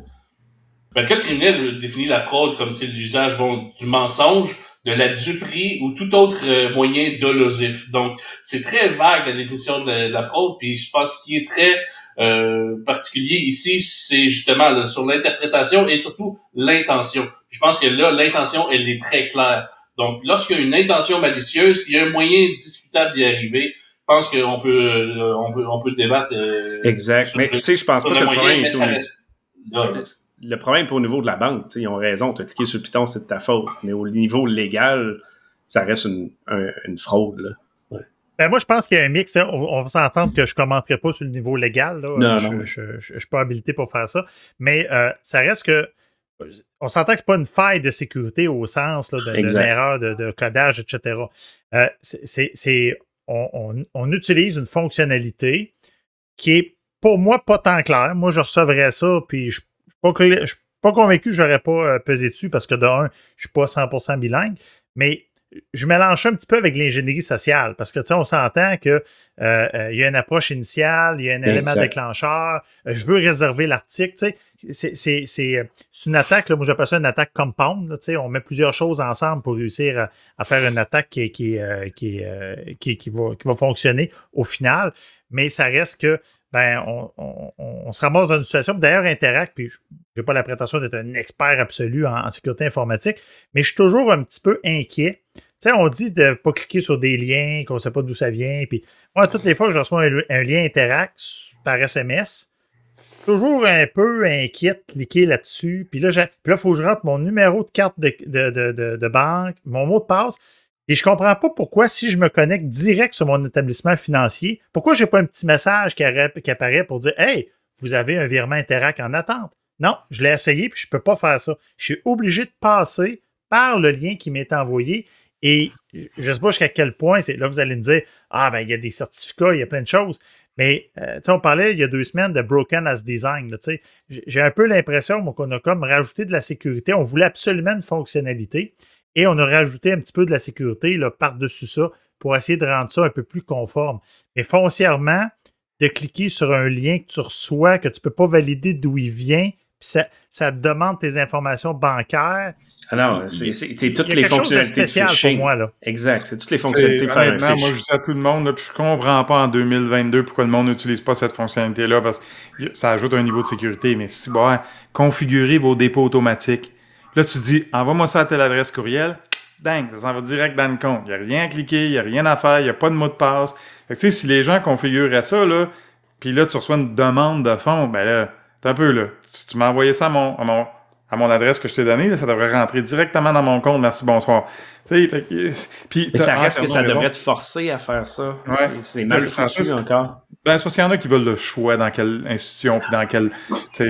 ben, le code criminel définit la fraude comme c'est l'usage bon, du mensonge, de la duperie ou tout autre euh, moyen dolosif. Donc, c'est très vague la définition de la, de la fraude. Puis, je pense qu'il est très euh, particulier ici, c'est justement là, sur l'interprétation et surtout l'intention. Je pense que là, l'intention, elle est très claire. Donc, lorsqu'il y a une intention malicieuse, puis il y a un moyen discutable d'y arriver, je pense qu'on peut, euh, on peut, on peut débattre. euh, Exact. Mais tu sais, je pense pas que le moyen, problème est là. Le problème pas au niveau de la banque. Ils ont raison, tu as cliqué sur le piton, c'est de ta faute. Mais au niveau légal, ça reste une, un- une fraude. Là. Ben, moi, je pense qu'il y a un mix. hein. On, on va s'entendre que je ne commenterai pas sur le niveau légal. Là. Non, je ne suis pas habilité pour faire ça. Mais euh, ça reste que. On s'entend que ce n'est pas une faille de sécurité au sens là, de- d'une Exact. erreur de, de codage, etc. Euh, c'est- c'est- c'est- on, on- on utilise une fonctionnalité qui est, pour moi, pas tant claire. Moi, je recevrais ça, puis je ne suis pas, cl- je suis pas convaincu que je n'aurais pas euh, pesé dessus parce que, de un, je ne suis pas 100% bilingue. Mais je mélange un petit peu avec l'ingénierie sociale parce que tu sais, on s'entend que euh, euh, y a une approche initiale, il y a un élément déclencheur, euh, je veux réserver l'article, tu sais. C'est, une attaque, là, moi j'appelle ça une attaque compound. là, tu sais, on met plusieurs choses ensemble pour réussir à, à faire une attaque qui, qui, qui, qui va, qui va fonctionner au final. Mais ça reste que ben, on, on- on- se ramasse dans une situation. D'ailleurs, Interact, puis je n'ai pas la prétention d'être un expert absolu en, sécurité informatique, mais je suis toujours un petit peu inquiet. Tu sais, on dit de ne pas cliquer sur des liens, qu'on ne sait pas d'où ça vient. Puis moi, toutes les fois que je reçois un, lien Interact par SMS, toujours un peu inquiet de cliquer là-dessus. Puis là, puis là, il faut que je rentre mon numéro de carte de- de- de- de banque, mon mot de passe. Et je comprends pas pourquoi, si je me connecte direct sur mon établissement financier, pourquoi j'ai pas un petit message qui, apparaît pour dire Hey, vous avez un virement Interact en attente. Non, je l'ai essayé puis je peux pas faire ça. Je suis obligé de passer par le lien qui m'est envoyé. Et je sais pas jusqu'à quel point, là vous allez me dire Ah ben il y a des certificats, il y a plein de choses. Mais euh, on parlait il y a deux semaines de Broken as Design. J'ai un peu l'impression qu'on a comme rajouté de la sécurité. On voulait absolument une fonctionnalité et on a rajouté un petit peu de la sécurité là, par-dessus ça pour essayer de rendre ça un peu plus conforme. Mais foncièrement, de cliquer sur un lien que tu reçois, que tu ne peux pas valider d'où il vient, puis ça, ça te demande tes informations bancaires. Ah non, c'est toutes les fonctionnalités de spécial pour phishing. moi. Là. Exact, c'est toutes les fonctionnalités de faire un honnêtement, moi, je dis à tout le monde, là, puis je comprends pas en 2022 pourquoi le monde n'utilise pas cette fonctionnalité-là, parce que ça ajoute un niveau de sécurité. Mais si, bon, hein, configurez vos dépôts automatiques. Là, tu dis, envoie-moi ça à telle adresse courriel. Dingue, ça s'en va direct dans le compte. Il n'y a rien à cliquer, il n'y a rien à faire, il n'y a pas de mot de passe. Fait que, tu sais, si les gens configuraient ça, là, puis là, tu reçois une demande de fonds, ben là, t'as un là. Si tu m'as envoyé ça à mon, à mon, à mon adresse que je t'ai donnée, ça devrait rentrer directement dans mon compte. Merci, bonsoir. Fait puis, Mais ça t'as reste que ça devrait te forcer à faire ça. Ouais. C'est- mal foutu encore. Ben, c'est parce qu'il y en a qui veulent le choix dans quelle institution puis dans quel,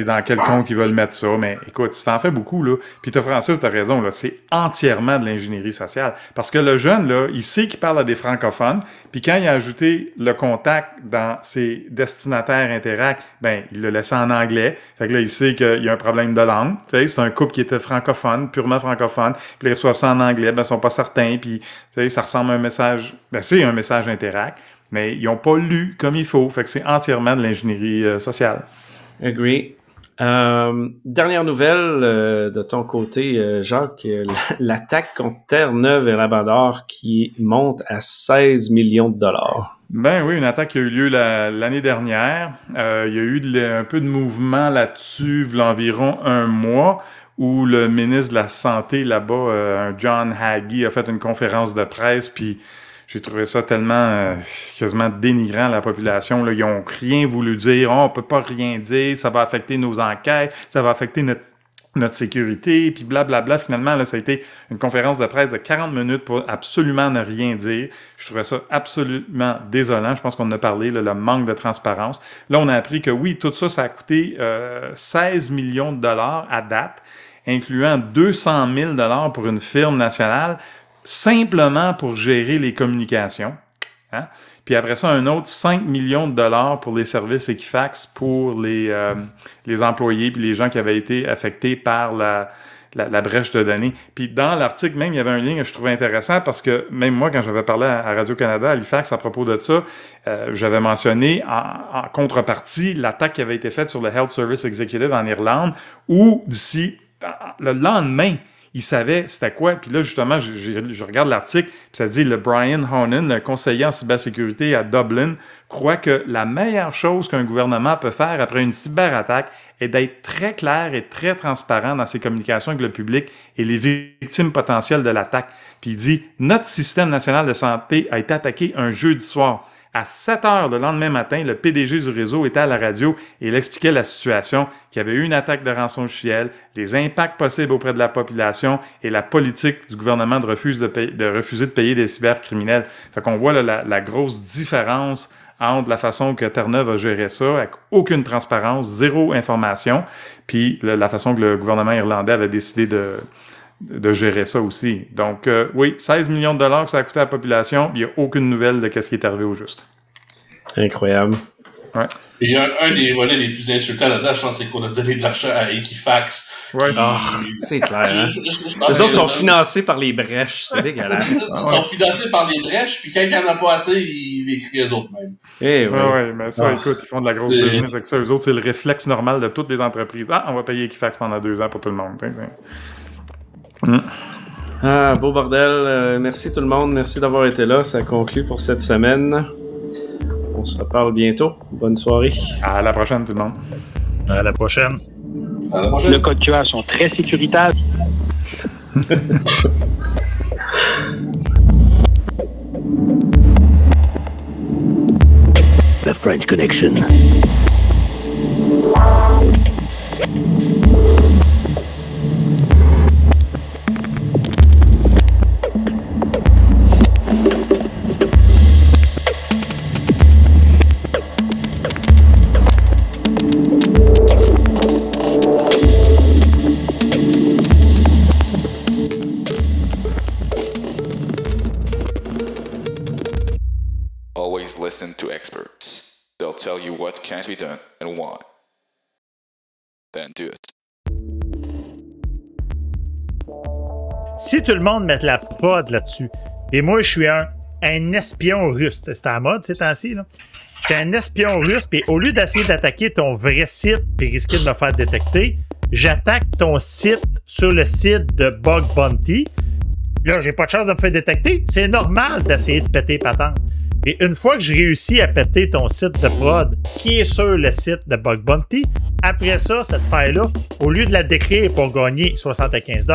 dans quel compte ils veulent mettre ça. Mais écoute, si t'en fais beaucoup, là, puis t'as Francis, t'as raison, là, c'est entièrement de l'ingénierie sociale. Parce que le jeune, là, il sait qu'il parle à des francophones, puis quand il a ajouté le contact dans ses destinataires Interact, ben, il le laissé en anglais. Fait que là, il sait qu'il y a un problème de langue. C'est un couple qui était francophone, purement francophone. Puis ils reçoivent ça en anglais, ben, ils sont pas certains, puis, ça ressemble à un message, ben, c'est un message Interact mais ils n'ont pas lu comme il faut. Fait que c'est entièrement de l'ingénierie euh, sociale. Agree. Euh, dernière nouvelle euh, de ton côté, Jacques, l'attaque (laughs) contre Terre-Neuve et Labrador qui monte à 16 millions de dollars. Ben oui, une attaque qui a eu lieu la- l'année dernière. Il y a eu de- un peu de mouvement là-dessus, environ un mois, où le ministre de la Santé là-bas, euh, John Hagee, a fait une conférence de presse, puis j'ai trouvé ça tellement euh, quasiment dénigrant à la population. Ils ont rien voulu dire. Oh, on peut pas rien dire. Ça va affecter nos enquêtes. Ça va affecter notre notre sécurité, puis blablabla. Finalement, ça a été une conférence de presse de 40 minutes pour absolument ne rien dire. Je trouvais ça absolument désolant. Je pense qu'on en a parlé, le manque de transparence. Là, on a appris que oui, tout ça, ça a coûté euh, 16 millions de dollars à date, incluant 200 000 dollars pour une firme nationale, simplement pour gérer les communications. Hein? Puis après ça, un autre 5 millions de dollars pour les services Equifax pour les, euh, les employés puis les gens qui avaient été affectés par la, la, brèche de données. Puis dans l'article même, il y avait un lien que je trouvais intéressant parce que même moi, quand j'avais parlé à Radio-Canada, à Halifax, à propos de ça, euh, j'avais mentionné en, en contrepartie l'attaque qui avait été faite sur le Health Service Executive en Irlande où d'ici le lendemain, il savait c'était quoi. Puis là, justement, je, regarde l'article, puis ça dit le Brian Honan, le conseiller en cybersécurité à Dublin, croit que la meilleure chose qu'un gouvernement peut faire après une cyberattaque est d'être très clair et très transparent dans ses communications avec le public et les victimes potentielles de l'attaque. Puis il dit Notre système national de santé a été attaqué un jeudi soir. À 7 heures le lendemain matin, le PDG du réseau était à la radio et il expliquait la situation, qu'il y avait eu une attaque de rançon chiel, les impacts possibles auprès de la population et la politique du gouvernement de, refuser de payer des cybercriminels. Fait qu'on voit la, la grosse différence entre la façon que Terre-Neuve a géré ça, avec aucune transparence, zéro information, puis la façon que le gouvernement irlandais avait décidé de, de gérer ça aussi. Donc, euh, oui, 16 millions de dollars que ça a coûté à la population, puis il n'y a aucune nouvelle de ce qui est arrivé au juste. Incroyable. Et un, un des volets les plus insultants là-dedans, je pense, c'est qu'on a donné de l'argent à Equifax. Ouais. Ah, c'est clair, hein? Je- je- je- je pense Les autres sont financés par les brèches, c'est dégueulasse. Ils sont financés par les brèches, puis quand il n'y en a pas assez, ils les crient eux autres mêmes. Eh oui. Ouais, ouais, mais ça, Ah. écoute, ils font de la grosse business avec ça. Eux autres, c'est le réflexe normal de toutes les entreprises. Ah, on va payer Equifax pendant deux ans pour tout le monde. Ah, beau bordel. Euh, merci tout le monde. Merci d'avoir été là. Ça conclut pour cette semaine. On se reparle bientôt. Bonne soirée. À la prochaine, tout le monde. À la prochaine. À la prochaine. Le code QR sont très sécuritaires. The (laughs) French Connection. Tell you be done and why. Then do it. Si tout le monde met la prod là-dessus, et moi, je suis un, un espion russe, c'est à mode ces temps-ci, là. Je suis un espion russe, puis au lieu d'essayer d'attaquer ton vrai site puis risquer de me faire détecter, j'attaque ton site sur le site de Bug Bounty. Là, j'ai pas de chance de me faire détecter. C'est normal d'essayer de péter patente. Et une fois que j'ai réussi à péter ton site de prod qui est sur le site de Bug Bounty, après ça, cette faille-là, au lieu de la décrire pour gagner 75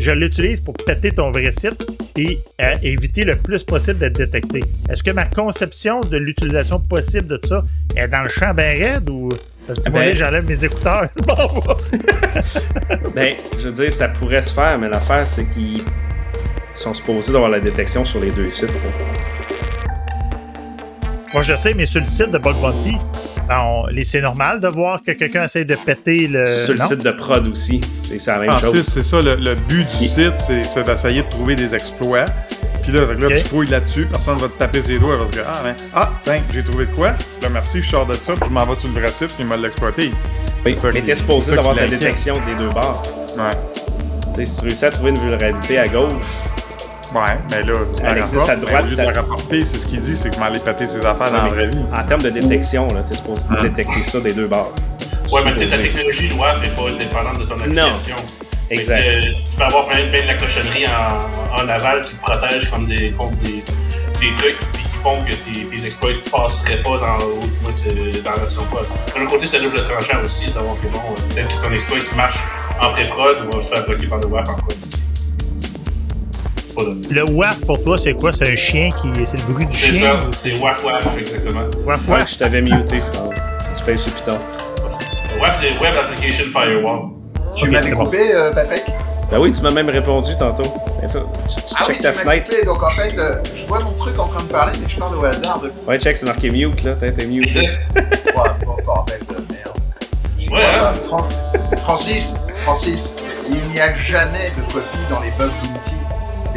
je l'utilise pour péter ton vrai site et euh, éviter le plus possible d'être détecté. Est-ce que ma conception de l'utilisation possible de ça est dans le champ bien raide ou. Parce que Ben- j'enlève mes écouteurs? (laughs) (laughs) Ben, je veux dire, ça pourrait se faire, mais l'affaire, c'est qu'ils sont supposés d'avoir la détection sur les deux sites. là. Moi, je sais, mais sur le site de Bug Bounty, ben, c'est normal de voir que quelqu'un essaie de péter le. sur le non? site de prod aussi. C'est la même Francis, chose. c'est ça, le, le but du site, c'est d'essayer de trouver des exploits. Puis là, là Ok. tu fouilles là-dessus, personne va te taper ses doigts parce que, ah, ben, ah, tiens, j'ai trouvé de quoi. Là, merci, je sors de ça, puis je m'en vais sur le vrai site, puis il m'a l'exploité. Oui, mais qui- t'es supposé d'avoir la détection des deux bords. Ouais. Tu sais, si tu réussis à trouver une vulnérabilité à gauche, Ouais, mais là, tu Elle existe à droite, au lieu de la rapporter, c'est ce qu'il dit, c'est que m'aller péter ses affaires dans la vraie vie. en termes de détection, là, t'es supposé Hum. détecter ça des deux bords. Ouais, mais tu sais, ta technologie WAF n'est pas dépendante de ton application. Que, Exact. euh, tu peux avoir plein, plein de la cochonnerie en, en aval qui te protège comme des, contre des, des trucs puis qui font que tes, tes exploits ne passeraient pas dans, dans l'option prod. De l'autre côté, c'est double tranchant aussi, savoir que bon, euh, peut-être que ton exploit qui marche en pré-prod va se faire bloquer par le WAF en prod. C'est pas donné. Le WAF pour toi, c'est quoi? C'est un chien qui. C'est le bruit du C'est chien? ça, ou c'est WAF WAF, exactement. WAF Ouais, WAF? je t'avais muté, frère. Tu payes sur Python. WAF, c'est Web Application Firewall. Tu Ok, m'avais c'est bon. coupé, euh, Patrick? Ben oui, tu m'as même répondu tantôt. Tu- tu Ah oui, check tu ta m'as fenêtre. coupé. Donc en fait, euh, je vois mon truc en train de parler, mais je parle au hasard de Ouais, check, c'est marqué mute là. T'es t'es mute. Exact. (laughs) oh, bordel de merde. Ouais, hein. Fran- Francis, Francis, il n'y a jamais de copie dans les bug bounty.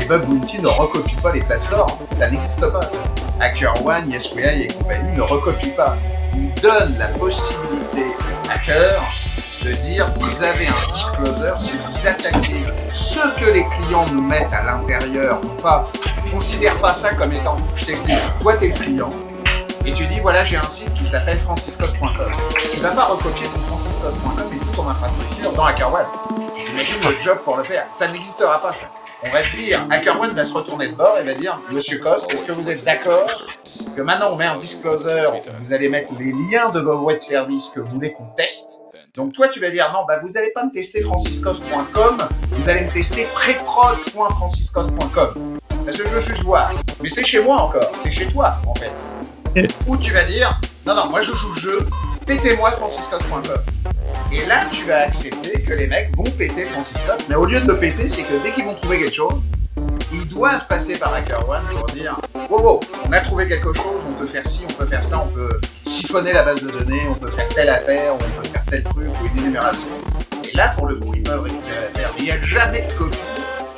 Les bug bounty ne recopient pas les plateformes, ça n'existe pas. HackerOne, YesWI et compagnie ne recopient pas. Ils donnent la possibilité aux hackers de dire vous avez un disclosure si vous attaquez ce que les clients nous mettent à l'intérieur, non pas, considère pas ça comme étant, je t'explique, toi t'es le client, et tu dis voilà j'ai un site qui s'appelle franciscode.com. Tu vas pas recopier ton franciscode.com et toute ton infrastructure dans HackerOne. Imagine le job pour le faire. Ça n'existera pas. On va se dire, HackerOne va se retourner de bord et va dire Monsieur Cost, est-ce que vous êtes d'accord que maintenant on met un disclosure, vous allez mettre les liens de vos web services que vous voulez qu'on teste donc toi, tu vas dire non, bah vous n'allez pas me tester franciscos.com, vous allez me tester préprod.franciscos.com. Parce que je veux juste voir. Mais c'est chez moi encore, c'est chez toi en fait. Ou tu vas dire non, non, moi je joue le jeu, pétez-moi franciscos.com. Et là, tu vas accepter que les mecs vont péter franciscos, mais au lieu de le péter, c'est que dès qu'ils vont trouver quelque chose, ils doivent passer par HackerOne pour dire wow, wow, on a trouvé quelque chose, on peut faire ci, on peut faire ça, on peut siphonner la base de données, on peut faire telle affaire, on peut faire tel truc ou une énumération. Et là, pour le peuvent récupérer l'affaire. Mais il n'y a jamais de copie.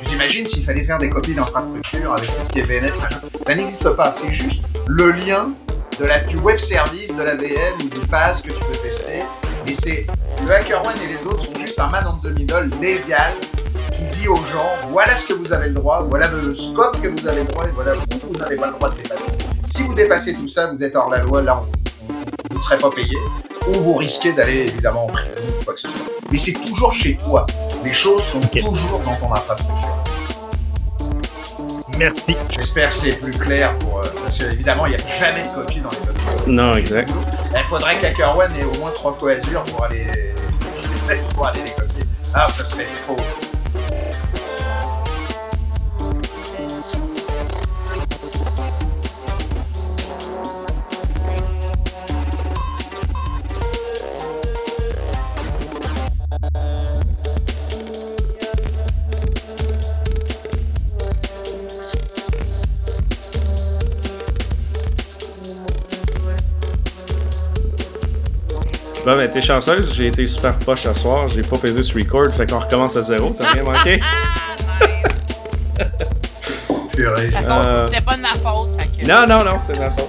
Tu t'imagines s'il fallait faire des copies d'infrastructure avec tout ce qui est machin? Ça n'existe pas. C'est juste le lien de la, du web service, de la VM ou du PAS que tu peux tester. Et c'est le HackerOne et les autres sont juste un man in the middle légal qui dit aux gens voilà ce que vous avez le droit, voilà le scope que vous avez le droit et voilà où vous n'avez pas le droit de dépasser. Si vous dépassez tout ça, vous êtes hors la loi, là on- on- vous ne serez pas payé, ou vous risquez d'aller évidemment en prison ou quoi que ce soit. Mais c'est toujours chez toi. Les choses sont toujours dans ton infrastructure. Merci. J'espère que c'est plus clair pour. euh, parce qu'évidemment, il n'y a jamais de copie dans les codes. Non, exact. Il faudrait qu'HackerOne ait au moins trois fois Azure pour aller, (laughs) pour aller les copier. Alors ça serait trop. Bon, ben, t'es chanceuse, j'ai été super poche ce soir, j'ai pas pesé sur record, fait qu'on recommence à zéro, t'as rien manqué? (laughs) Purée. De toute façon, Euh. c'était pas de ma faute. fait que- Non, non, non, c'est ma faute.